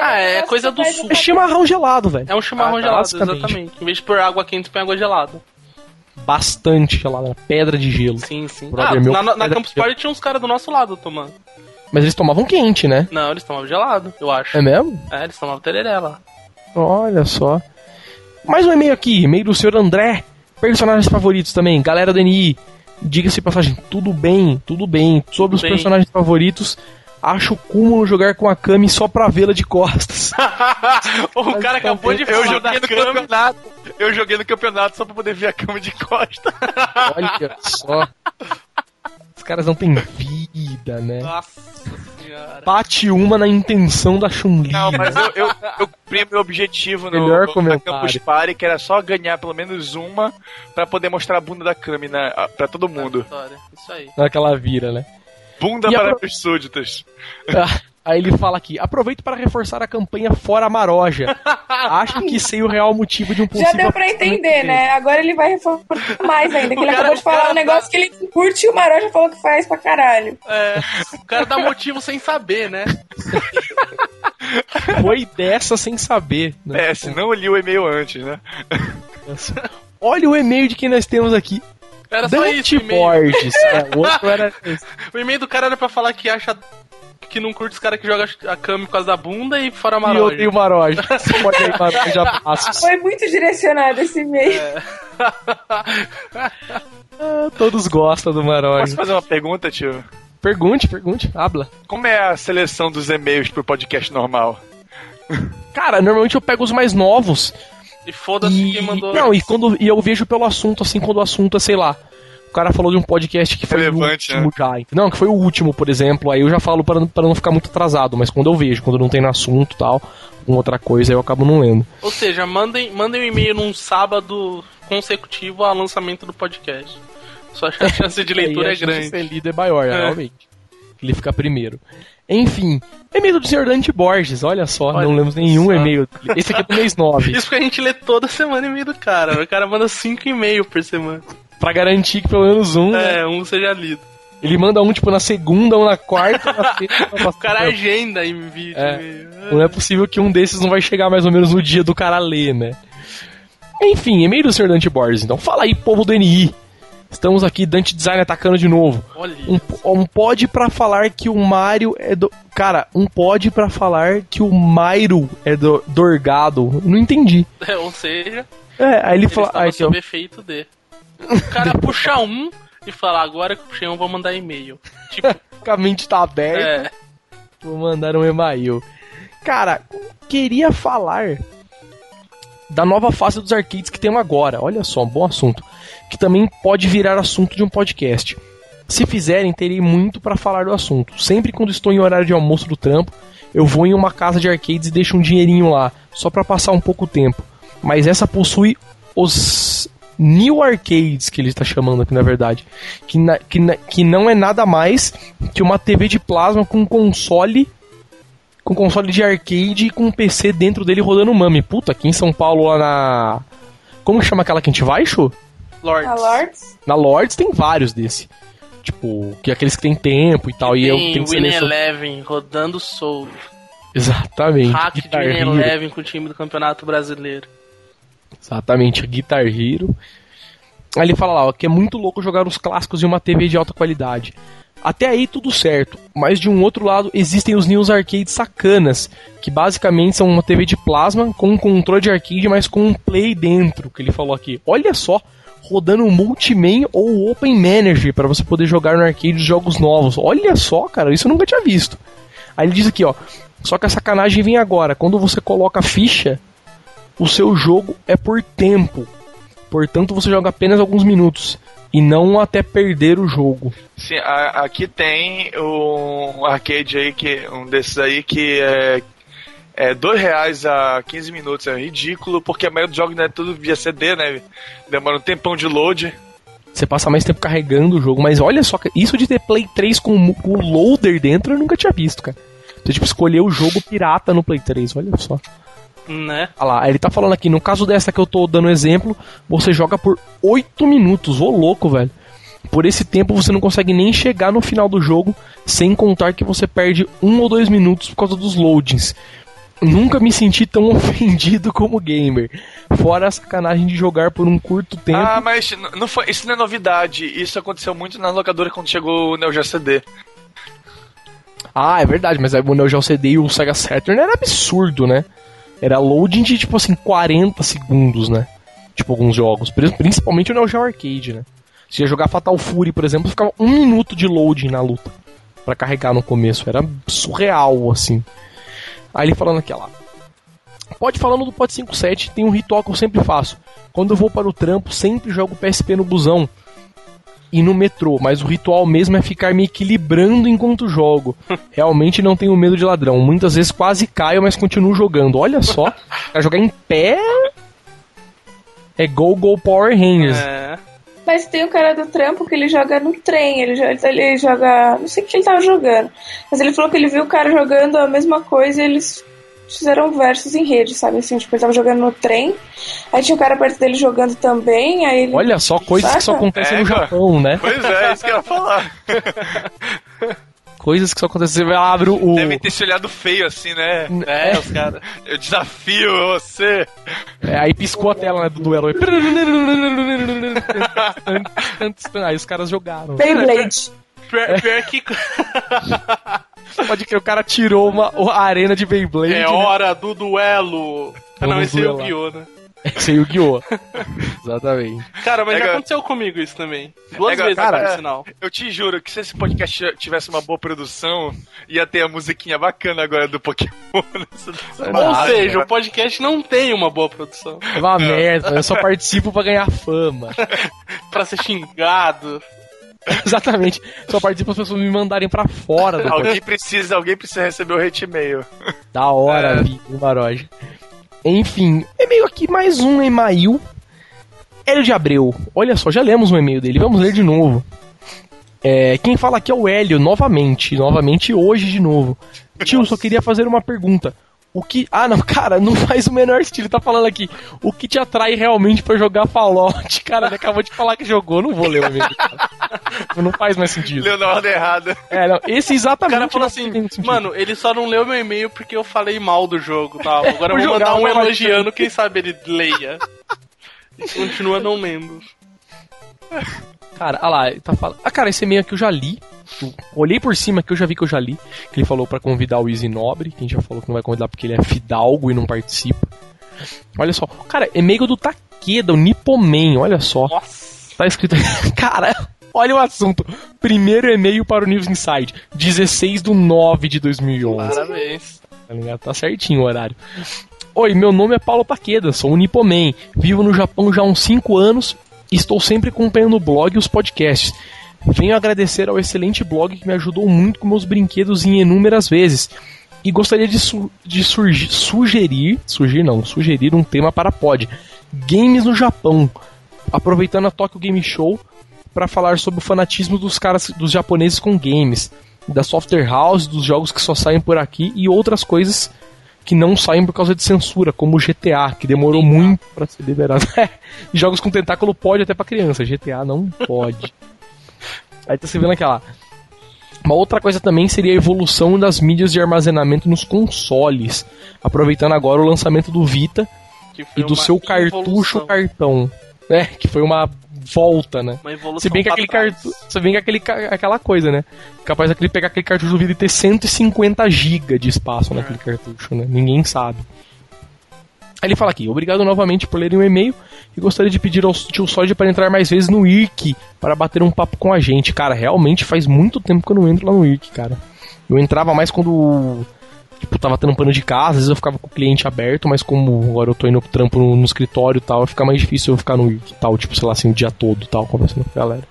Ah, é coisa do sul. É chimarrão gelado, velho. É um chimarrão Ah, gelado, exatamente. Em vez de pôr água quente, põe água gelada. Bastante gelado, pedra de gelo. Sim, sim. Brother ah, meu, na, na é Campus. Party tinha uns caras do nosso lado tomando. Mas eles tomavam quente, né? Não, eles tomavam gelado, eu acho. É mesmo? É, eles tomavam tereré lá. Olha só. Mais um e-mail aqui, e-mail do senhor André. Personagens favoritos também, galera do NI. Diga-se passagem, tudo bem, tudo bem. Sobre os bem. personagens favoritos, acho cúmulo jogar com a Kami só pra vê-la de costas. o cara acabou de Eu joguei no campeonato. Eu joguei no campeonato só pra poder ver a cama de costa. Olha só. Os caras não têm vida, né? Nossa senhora. Bate uma na intenção da Chun-Li. Não, mas eu, eu, eu cumpri meu objetivo no, Melhor no, na. Campus Party, que era só ganhar pelo menos uma pra poder mostrar a bunda da Kami na, pra todo mundo. Isso aí. Naquela vira, né? Bunda E para pro- os súditos. Ah, Aí ele fala aqui: aproveito para reforçar a campanha Fora Maroja. Acho que sei o real motivo de um possível. Já deu pra entender, né? Agora ele vai reforçar mais ainda. Que O ele cara- acabou de falar um negócio tá- que ele curte e o Maró já falou que faz pra caralho. É, o cara dá motivo sem saber, né? Foi dessa sem saber. Né? É, se não eu li o e-mail antes, né? Olha o e-mail de quem nós temos aqui. Era só Dante isso o e-mail. Borges. É, o outro era. esse. O e-mail do cara era pra falar que acha que não curte os caras que jogam a cama por causa da bunda e fora E eu maroja. tenho Maroja. Pode Maroja Passos. Foi muito direcionado esse e-mail. É. Ah, todos gostam do Posso Maroja. fazer uma pergunta, tio? Pergunte, pergunte. Habla. Como é a seleção dos e-mails pro podcast normal? Cara, normalmente eu pego os mais novos. E foda-se E... quem mandou. Não, e, quando, e eu vejo pelo assunto, assim, quando o assunto é, sei lá. O cara falou de um podcast que foi Relevante, o último já. Não, que foi o último, por exemplo. Aí eu já falo para para não ficar muito atrasado. Mas quando eu vejo, quando não tem no assunto e tal, alguma outra coisa, aí eu acabo não lendo. Ou seja, mandem, mandem um e-mail num sábado consecutivo ao lançamento do podcast. Sua chance de leitura Aí a é chance grande. de ser lido é maior, É. realmente. Ele fica primeiro. Enfim, e-mail do Sr. Dante Borges, olha só, Olha não lemos nenhum só. e-mail. Esse aqui é do mês 9, Isso que a gente lê toda semana e-mail do cara. O cara manda 5 e-mails por semana. pra garantir que pelo menos um, né? É, um seja lido. Ele manda um, tipo, na segunda, ou na quarta, na sexta, O cara agenda em vídeo. É. e-mail. Não é possível que um desses não vai chegar mais ou menos no dia do cara ler, né? Enfim, e-mail do Sr. Dante Borges. Então, fala aí, povo do NI. Estamos aqui, Dante Design atacando de novo. Olha. Um, um pod pra falar que o Mario é do. Cara, um pod pra falar que o Mairo é do, dorgado. Não entendi. Ou seja, É, aí ele fala. Aí, aqui, ó, sob efeito de. O cara puxa um e fala, agora que eu puxei um, vou mandar e-mail. Tipo, a mente tá aberta. é. Vou mandar um e-mail. Cara, queria falar da nova fase dos arcades que temos agora. Olha só, um bom assunto. Que também pode virar assunto de um podcast. Se fizerem, terei muito pra falar do assunto. Sempre quando estou em horário de almoço do trampo, eu vou em uma casa de arcades e deixo um dinheirinho lá, só pra passar um pouco tempo. Mas essa possui os New Arcades, que ele está chamando aqui na verdade. Que, na- que, na- que não é nada mais que uma TV de plasma com console. Com console de arcade e com um PC dentro dele rodando mame. Puta, aqui em São Paulo, lá na. Como chama aquela que a gente vai, Chu? Lords. A Lords. Na Lords tem vários desse. Tipo, que é aqueles que tem tempo e tal. e eu Tem tenho que selecionar. Eleven rodando Soul. Exatamente. Hack de Guitar Winning Hero. Eleven com o time do Campeonato Brasileiro. Exatamente, Guitar Hero. Aí ele fala lá, ó, que é muito louco jogar os clássicos em uma TV de alta qualidade. Até aí tudo certo, mas de um outro lado existem os News Arcade sacanas, que basicamente são uma TV de plasma com um controle de arcade, mas com um play dentro, que ele falou aqui. Olha só, rodando o Multiman ou Open Manager para você poder jogar no arcade os jogos novos. Olha só, cara, isso eu nunca tinha visto. Aí ele diz aqui, ó, só que a sacanagem vem agora, quando você coloca a ficha, o seu jogo é por tempo. Portanto, você joga apenas alguns minutos e não até perder o jogo. Sim, a- aqui tem um arcade aí, que, um desses aí que é, é dois reais a 15 minutos. É ridículo, porque a maioria dos jogos não é tudo via CD, né? Demora um tempão de load. Você passa mais tempo carregando o jogo, mas olha só, isso de ter Play 3 com, o loader dentro eu nunca tinha visto, cara. Você tipo escolher o jogo pirata no Play 3, olha só. Né? Olha lá, ele tá falando aqui, no caso dessa que eu tô dando exemplo, você joga por 8 minutos, ô louco, velho. Por esse tempo você não consegue nem chegar no final do jogo, sem contar que você perde um ou dois minutos por causa dos loadings. Nunca me senti tão ofendido como gamer. Fora a sacanagem de jogar por um curto tempo. Ah, mas não foi, isso não é novidade. Isso aconteceu muito na locadora quando chegou o Neo Geo CD. Ah, é verdade, mas o Neo Geo CD e o Sega Saturn era absurdo, né? Era loading de, tipo assim, 40 segundos, né? Tipo, alguns jogos. Pri- Principalmente o Neo Geo Arcade, né? Se ia jogar Fatal Fury, por exemplo, ficava um minuto de loading na luta. Pra carregar no começo. Era surreal, assim. Aí ele falando aqui, ó lá. Pode falando do Pod 57, tem um ritual que eu sempre faço. Quando eu vou para o trampo, sempre jogo PSP no busão e no metrô, mas o ritual mesmo é ficar me equilibrando enquanto jogo. Realmente não tenho medo de ladrão. Muitas vezes quase caio, mas continuo jogando. Olha só, pra jogar em pé é Go Go Power Rangers. É. Mas tem o cara do trampo que ele joga no trem, ele, ele joga. Não sei o que ele tava jogando. Mas ele falou que ele viu o cara jogando a mesma coisa e eles fizeram versos em rede, sabe? Assim, tipo, ele tava jogando no trem, aí tinha um cara perto dele jogando também, aí ele. Olha só, coisas que só acontecem É, no. Japão, né? Pois é, isso que eu ia falar. Coisas que só acontecem. Você abre o. Devem ter se olhado feio assim, né? É, os caras. Eu desafio você. É, aí piscou a tela né, do duelo. aí os caras jogaram. Beyblade. Pior, pior que Pode que o cara tirou uma, a arena de Beyblade. é né? hora do duelo. Ah, não, Vamos esse é o. Guiô, né? Aí o Guiô. Exatamente. Cara, mas É, já cara. aconteceu comigo isso também. Duas É, vezes, cara, por é. sinal. Eu te juro que se esse podcast tivesse uma boa produção, ia ter a musiquinha bacana agora do Pokémon. Ou seja, cara. o podcast não tem uma boa produção. É uma merda, eu só participo pra ganhar fama. Pra ser xingado. Exatamente. Só participo as pessoas me mandarem pra fora podcast. Alguém precisa, alguém precisa receber o hate mail. Da hora, É. Maroja. Enfim, e-mail aqui, mais um e-mail. Hélio de Abreu. Olha só, já lemos um e-mail dele, vamos ler de novo. É, quem fala aqui é o Hélio, novamente. Novamente hoje de novo. Tio, só queria fazer uma pergunta. O que. Ah, não, cara, não faz o menor sentido. Ele tá falando aqui. O que te atrai realmente pra jogar Fallout? Cara, ele acabou de falar que jogou, não vou ler o e-mail. Não faz mais sentido. Leu na ordem errada. É, não, esse O exatamente. cara falou assim, mano, ele só não leu meu e-mail porque eu falei mal do jogo, tá? Agora eu Vou mandar um uma elogiando, quem sabe ele leia. E continua não lendo. Cara, ah lá, ele tá falando. Ah, cara, esse e-mail aqui eu já li. Eu olhei por cima que eu já vi que eu já li. Que ele falou pra convidar o Easy Nobre, que a gente já falou que não vai convidar porque ele é fidalgo e não participa. Olha só. Cara, e-mail do Takeda, o Nipoman, olha só. Nossa. Tá escrito Cara, olha o assunto. Primeiro e-mail para o News Inside. 16 de 9 de 2011. Parabéns. Tá? Tá certinho o horário. Oi, meu nome é Paulo Takeda, sou um Nipoman. Vivo no Japão já há uns 5 anos estou sempre acompanhando o blog e os podcasts. Venho agradecer ao excelente blog que me ajudou muito com meus brinquedos em inúmeras vezes. E gostaria de, su de surgi- sugerir, sugerir não, sugerir um tema para pod. Games no Japão. Aproveitando a Tokyo Game Show para falar sobre o fanatismo dos caras dos japoneses com games, da software house, dos jogos que só saem por aqui e outras coisas que não saem por causa de censura, como o GTA, que demorou muito pra ser liberado. É, jogos com tentáculo pode até pra criança, GTA não pode. Aí tá se vendo aquela. Uma outra coisa também seria a evolução das mídias de armazenamento nos consoles, aproveitando agora o lançamento do Vita e do seu cartucho evolução. cartão, né? Que foi uma volta, né? Uma evolução Se bem que aquele cartucho. Se bem que aquele, aquela coisa, né? Capaz daquele pegar aquele cartucho do vídeo e ter 150 GB de espaço naquele cartucho, né? Ninguém sabe. Aí ele fala aqui, obrigado novamente por lerem o e-mail e gostaria de pedir ao tio Soja para entrar mais vezes no IRC para bater um papo com a gente. Cara, realmente faz muito tempo que eu não entro lá no IRC, cara. Eu entrava mais quando tipo, tava trampando de casa, às vezes eu ficava com o cliente aberto, mas como agora eu tô indo pro trampo no, no escritório e tal, fica mais difícil eu ficar no tal, tipo, sei lá, assim, o dia todo e tal, conversando com a galera.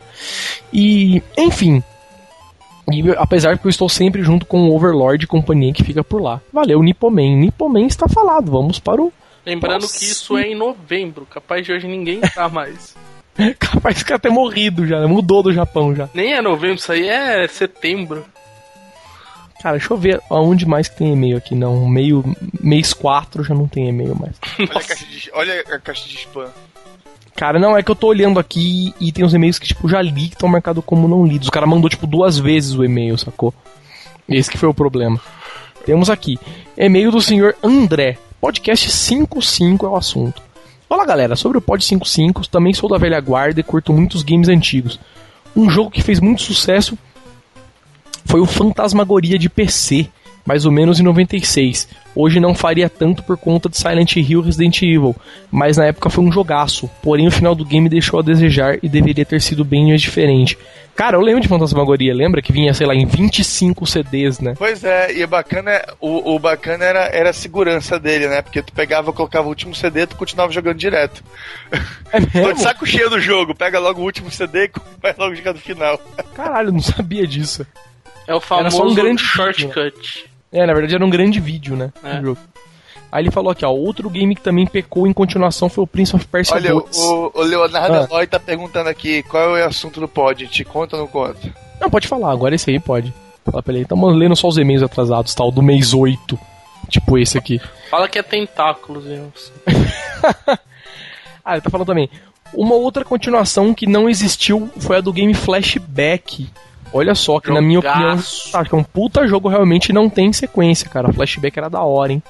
E, enfim. E, apesar que eu estou sempre junto com o Overlord e companhia que fica por lá. Valeu, Nipoman. Nipoman está falado. Vamos para o. Lembrando Nossa. que isso é em novembro. Capaz de hoje ninguém tá mais. Capaz que até morrido já, né? mudou do Japão já. Nem é novembro, isso aí é setembro. Cara, deixa eu ver aonde mais que tem e-mail aqui. Não, meio, mês 4 já não tem e-mail mais. Olha a, caixa de, olha a caixa de spam. Cara, não, é que eu tô olhando aqui e tem uns e-mails que, tipo, já li que estão marcados como não lidos. O cara mandou, tipo, duas vezes o e-mail, sacou? Esse que foi o problema. Temos aqui, e-mail do senhor André. Podcast 55 é o assunto. Olá, galera. Sobre o Pod 55, também sou da velha guarda e curto muitos games antigos. Um jogo que fez muito sucesso foi o Fantasmagoria de PC, mais ou menos em 96. Hoje não faria tanto por conta de Silent Hill e Resident Evil, mas na época foi um jogaço. Porém, o final do game deixou a desejar e deveria ter sido bem mais diferente. Cara, eu lembro de Fantasmagoria, lembra que vinha, sei lá, em 25 CDs, né? Pois é, e bacana, é- o, o bacana era, era a segurança dele, né? Porque tu pegava, colocava o último CD, tu continuava jogando direto. É Tô de mesmo? saco cheio do jogo, pega logo o último CD e vai logo jogar no final. Caralho, não sabia disso. É o famoso só um grande shortcut. É, na verdade era um grande vídeo, né? É. Aí ele falou aqui, ó, outro game que também pecou em continuação foi o Prince of Persia Olha, 2. o, o Leonardo Ah. Eloy tá perguntando aqui qual é o assunto do pod. Te conta ou não conta? Não, pode falar, agora esse aí pode. Fala pra ele, estamos lendo só os e-mails atrasados, tal, do mês 8. Tipo esse aqui. Fala que é tentáculos, viu? Ah, ele tá falando também. Uma outra continuação que não existiu foi a do game Flashback. Olha só, que na minha opinião, Jogaço. acho que é um puta jogo realmente não tem sequência, cara. Flashback era da hora, hein?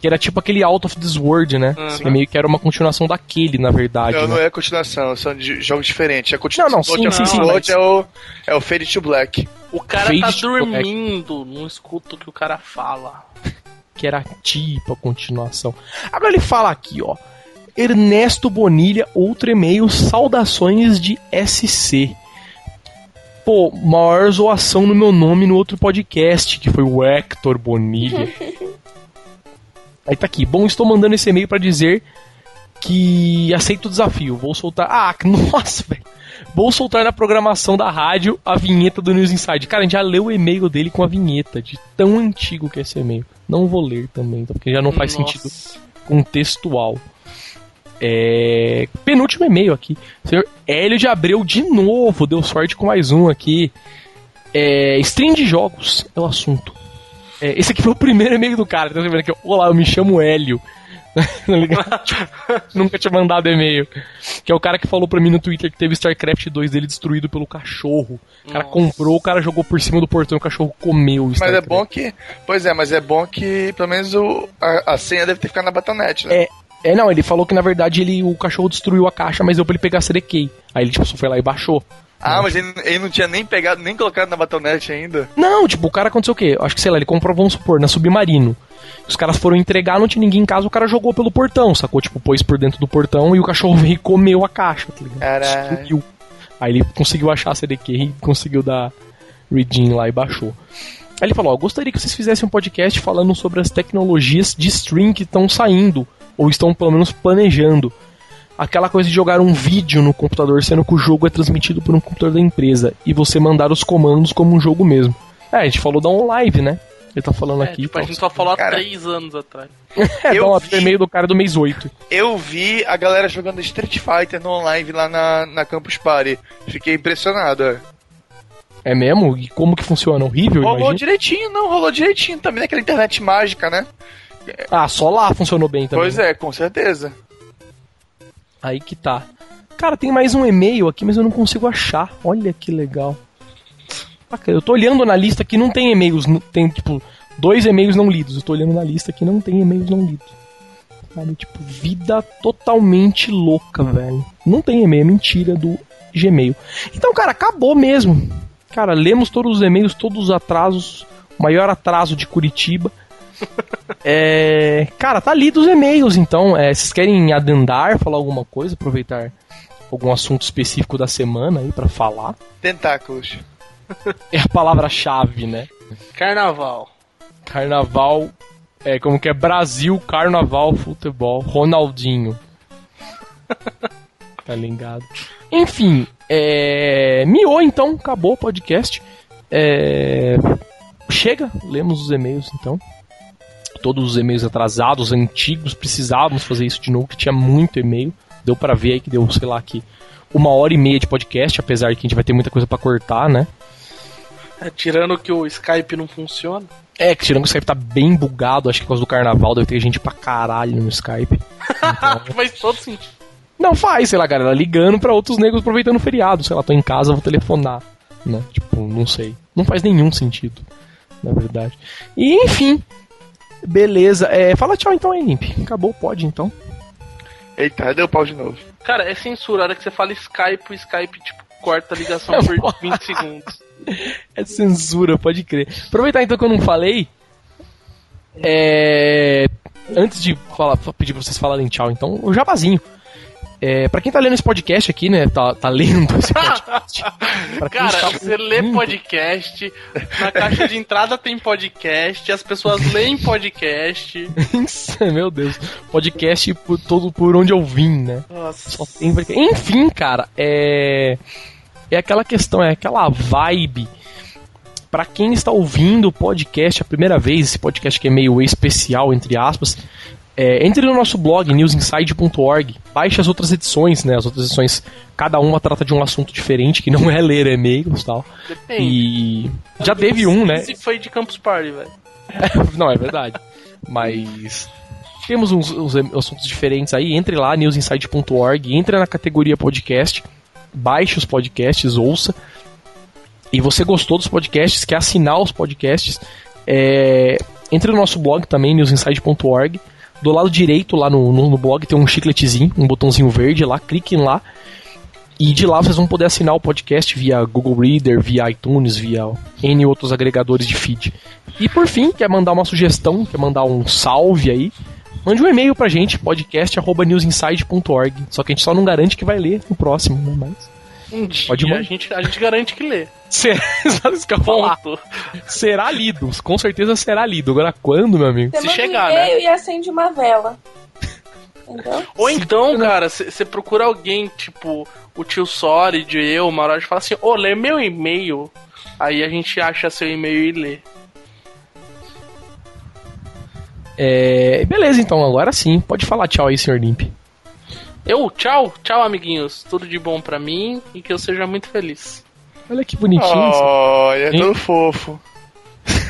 Que era tipo aquele Out of This World, né? Uhum. Que meio que era uma continuação daquele, na verdade. não, né? não é continuação, são jogos diferentes. A continuação Não, não, sim, sim, sim, mas- é o, é o Fade to Black. O cara Fade tá dormindo, não escuta o que o cara fala. que era tipo a continuação. Agora ele fala aqui, ó. Ernesto Bonilha, outro e-mail, saudações de SC. Pô, maior zoação no meu nome no outro podcast, que foi o Hector Bonilha. Aí tá aqui. Bom, estou mandando esse e-mail pra dizer que aceito o desafio. Vou soltar. Ah, nossa, velho. Vou soltar na programação da rádio a vinheta do News Inside. Cara, a gente já leu o e-mail dele com a vinheta, de tão antigo que é esse e-mail. Não vou ler também, tá? porque já não faz Nossa. sentido contextual. É... Penúltimo e-mail aqui. Senhor Hélio de Abreu de novo. Deu sorte com mais um aqui. É... Stream de jogos é o assunto. É, esse aqui foi o primeiro e-mail do cara. Tá vendo aqui? Olá, eu me chamo Hélio. Tá? Nunca tinha mandado e-mail. Que é o cara que falou pra mim no Twitter que teve StarCraft 2 dele destruído pelo cachorro. O cara Nossa. comprou, o cara jogou por cima do portão e o cachorro comeu o Mas é bom que. Pois é, mas é bom que pelo menos o, a, a senha deve ter ficado na Batanet, né? É, é, não, ele falou que na verdade ele, o cachorro destruiu a caixa, mas deu pra ele pegar a CD Key. Aí ele tipo, só foi lá e baixou. Ah, mas ele, ele não tinha nem pegado, nem colocado na Battle.net ainda. Não, tipo, o cara aconteceu o quê? Acho que, sei lá, ele comprou, vamos supor, na Submarino. Os caras foram entregar, não tinha ninguém em casa, o cara jogou pelo portão, sacou? Tipo, pôs por dentro do portão e o cachorro veio e comeu a caixa, tá ligado? Caralho. Destruiu. Aí ele conseguiu achar a CDQ e conseguiu dar redeem lá e baixou. Aí ele falou, ó, gostaria que vocês fizessem um podcast falando sobre as tecnologias de stream que estão saindo, ou estão pelo menos planejando. Aquela coisa de jogar um vídeo no computador, sendo que o jogo é transmitido por um computador da empresa, e você mandar os comandos como um jogo mesmo. É, a gente falou da OnLive, né? Ele tá falando É, aqui. tipo, a gente só falou há três anos atrás. É, Eu vi- e-mail do cara do mês 8. Eu vi a galera jogando Street Fighter no online lá na, na Campus Party. Fiquei impressionado. é. É mesmo? E como que funciona? Horrível, Rolou imagina. direitinho, não, rolou direitinho também naquela internet mágica, né? Ah, só lá funcionou bem também. Pois é, com certeza. Aí que tá. Cara, tem mais um e-mail aqui, mas eu não consigo achar. Olha que legal. Cara, Eu tô olhando na lista aqui, não tem e-mails, tem tipo dois e-mails não lidos. Eu tô olhando na lista aqui, não tem e-mails não lidos. Sabe, tipo, vida totalmente louca, velho. Não tem e-mail, é mentira do Gmail. Então, cara, acabou mesmo. Cara, lemos todos os e-mails, todos os atrasos. O maior atraso de Curitiba. É, cara, tá lido os e-mails, então. É, vocês querem adendar, falar alguma coisa, aproveitar algum assunto específico da semana aí pra falar? Tentáculos. É a palavra-chave, né? Carnaval. Carnaval, é como que é Brasil, Carnaval, futebol, Ronaldinho. tá ligado? Enfim, é... miou então, acabou o podcast. É... Chega, lemos os e-mails então. Todos os e-mails atrasados, antigos, precisávamos fazer isso de novo, que tinha muito e-mail. Deu pra ver aí que deu, sei lá, aqui uma hora e meia de podcast, apesar de que a gente vai ter muita coisa pra cortar, né? É, tirando que o Skype não funciona. É, que tirando que o Skype tá bem bugado, acho que por causa do carnaval deve ter gente pra caralho no Skype. Faz todo sentido. Não faz, sei lá, galera, ligando pra outros negros aproveitando o feriado. Sei lá, tô em casa, vou telefonar. Né? Tipo, não sei. Não faz nenhum sentido, na verdade. E enfim. Beleza. É, fala tchau então aí, Limp. Acabou, pode então. Eita, deu pau de novo. Cara, é censura. A hora que você fala Skype, o Skype, tipo, corta a ligação por 20 segundos. É censura, pode crer. Aproveitar então que eu não falei. É. Antes de falar, pedir pra vocês falarem tchau, então, o jabazinho. É, pra quem tá lendo esse podcast aqui, né? Tá, tá lendo esse podcast. Cara, está você lê podcast, na caixa de entrada tem podcast, as pessoas leem podcast. Meu Deus. Podcast por todo por onde eu vim, né? Nossa. Só tem. Enfim, cara, é. É aquela questão, é aquela vibe. Pra quem está ouvindo o podcast a primeira vez, esse podcast que é meio especial, entre aspas, é, entre no nosso blog, newsinside.org, baixe as outras edições, né? As outras edições, cada uma trata de um assunto diferente, que não é ler e-mails e tal. Depende. E já teve um, né? Esse foi de Campus Party, velho. Não, é verdade. Mas temos uns, uns assuntos diferentes aí. Entre lá, newsinside.org, entra na categoria podcast, baixe os podcasts, ouça. E você gostou dos podcasts, quer assinar os podcasts, é, entre no nosso blog também, newsinside.org. Do lado direito, lá no, no, no blog, tem um chicletezinho, um botãozinho verde lá, cliquem lá. E de lá vocês vão poder assinar o podcast via Google Reader, via iTunes, via N outros agregadores de feed. E por fim, quer mandar uma sugestão, quer mandar um salve aí, mande um e-mail pra gente, podcast.newsinside.org. Só que a gente só não garante que vai ler no próximo, né? Mas. Um dia Pode a gente, a gente garante que lê. Será, isso que eu? Ponto. Será lido, com certeza será lido. Agora quando, meu amigo? Você Se chegar, um e-mail e acende uma vela. Entendeu? Ou então, cara, você procura alguém, tipo, o tio Solid, eu, o Marote, fala assim, ô, lê meu e-mail. Aí a gente acha seu e-mail e lê. É, beleza, então, agora sim. Pode falar tchau aí, senhor Limp. Eu, tchau, tchau, amiguinhos. Tudo de bom pra mim e que eu seja muito feliz. Olha que bonitinho. isso. Olha, é todo fofo.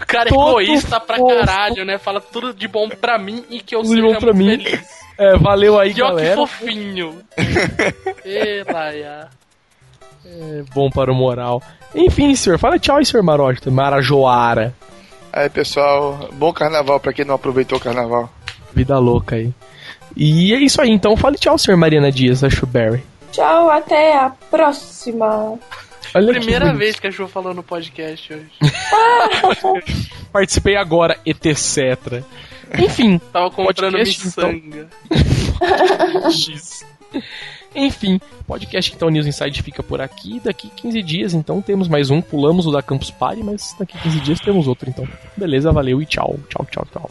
O cara é egoísta pra fofo. caralho, né? Fala tudo de bom pra mim e que eu Tudo de seja bom pra muito mim. feliz. É, valeu aí, E ó que galera. fofinho. Ê, Laia. É bom para o moral. Enfim, senhor, fala tchau aí, senhor Maroto. Marajoara. Aí, pessoal, bom carnaval pra quem não aproveitou o carnaval. Vida louca aí. E é isso aí, então fale tchau, senhor Mariana Dias, da Shuberry. Tchau, até a próxima. Olha que Primeira bonito. vez que a Ju falou no podcast hoje. Participei agora, etc. Enfim, Tava comprando então. miçanga. X. Enfim, podcast então News Inside fica por aqui. Daqui 15 dias, então, temos mais um. Pulamos o da Campus Party, mas daqui 15 dias temos outro, então. Beleza, valeu e tchau. Tchau, tchau, tchau.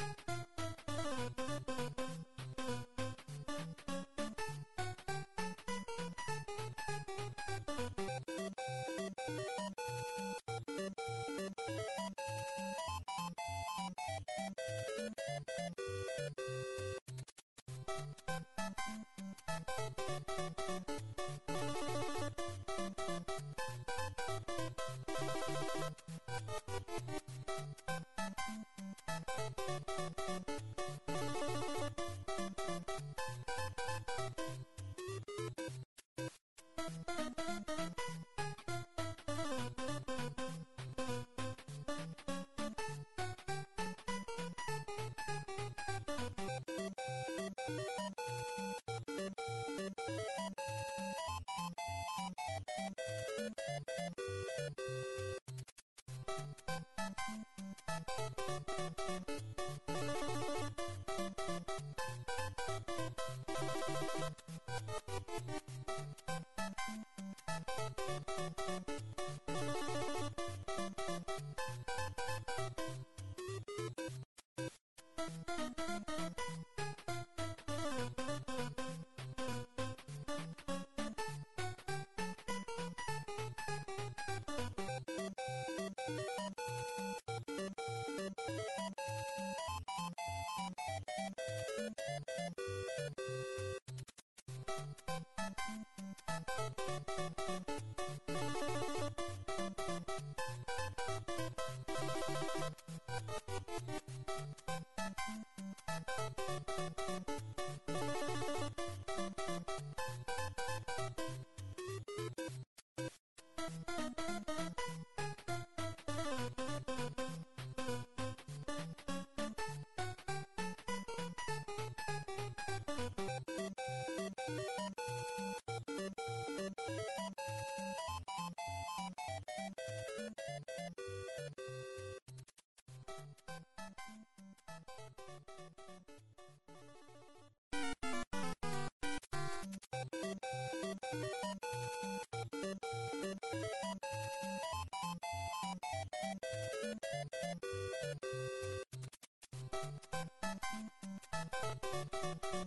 Thank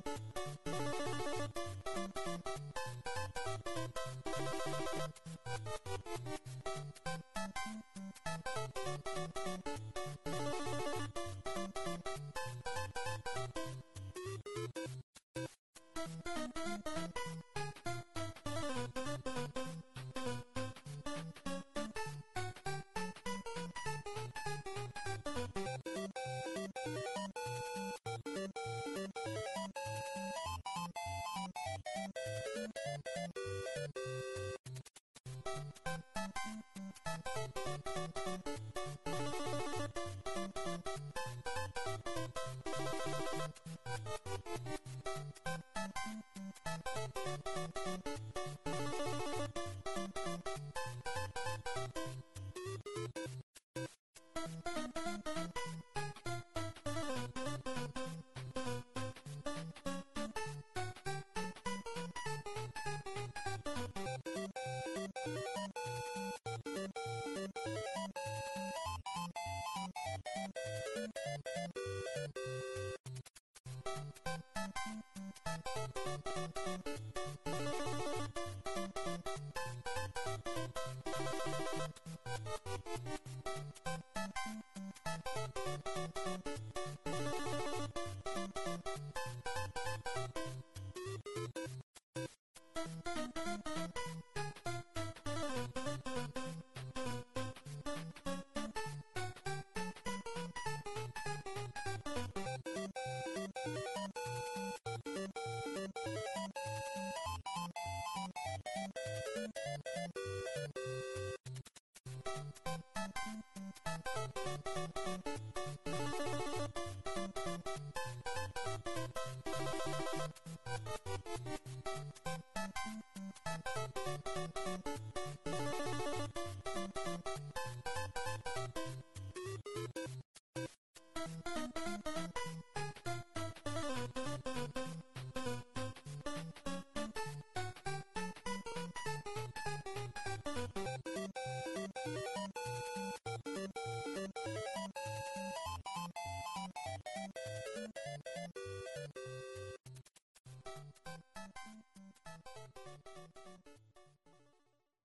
you. Música Thank Thank you. Thank you.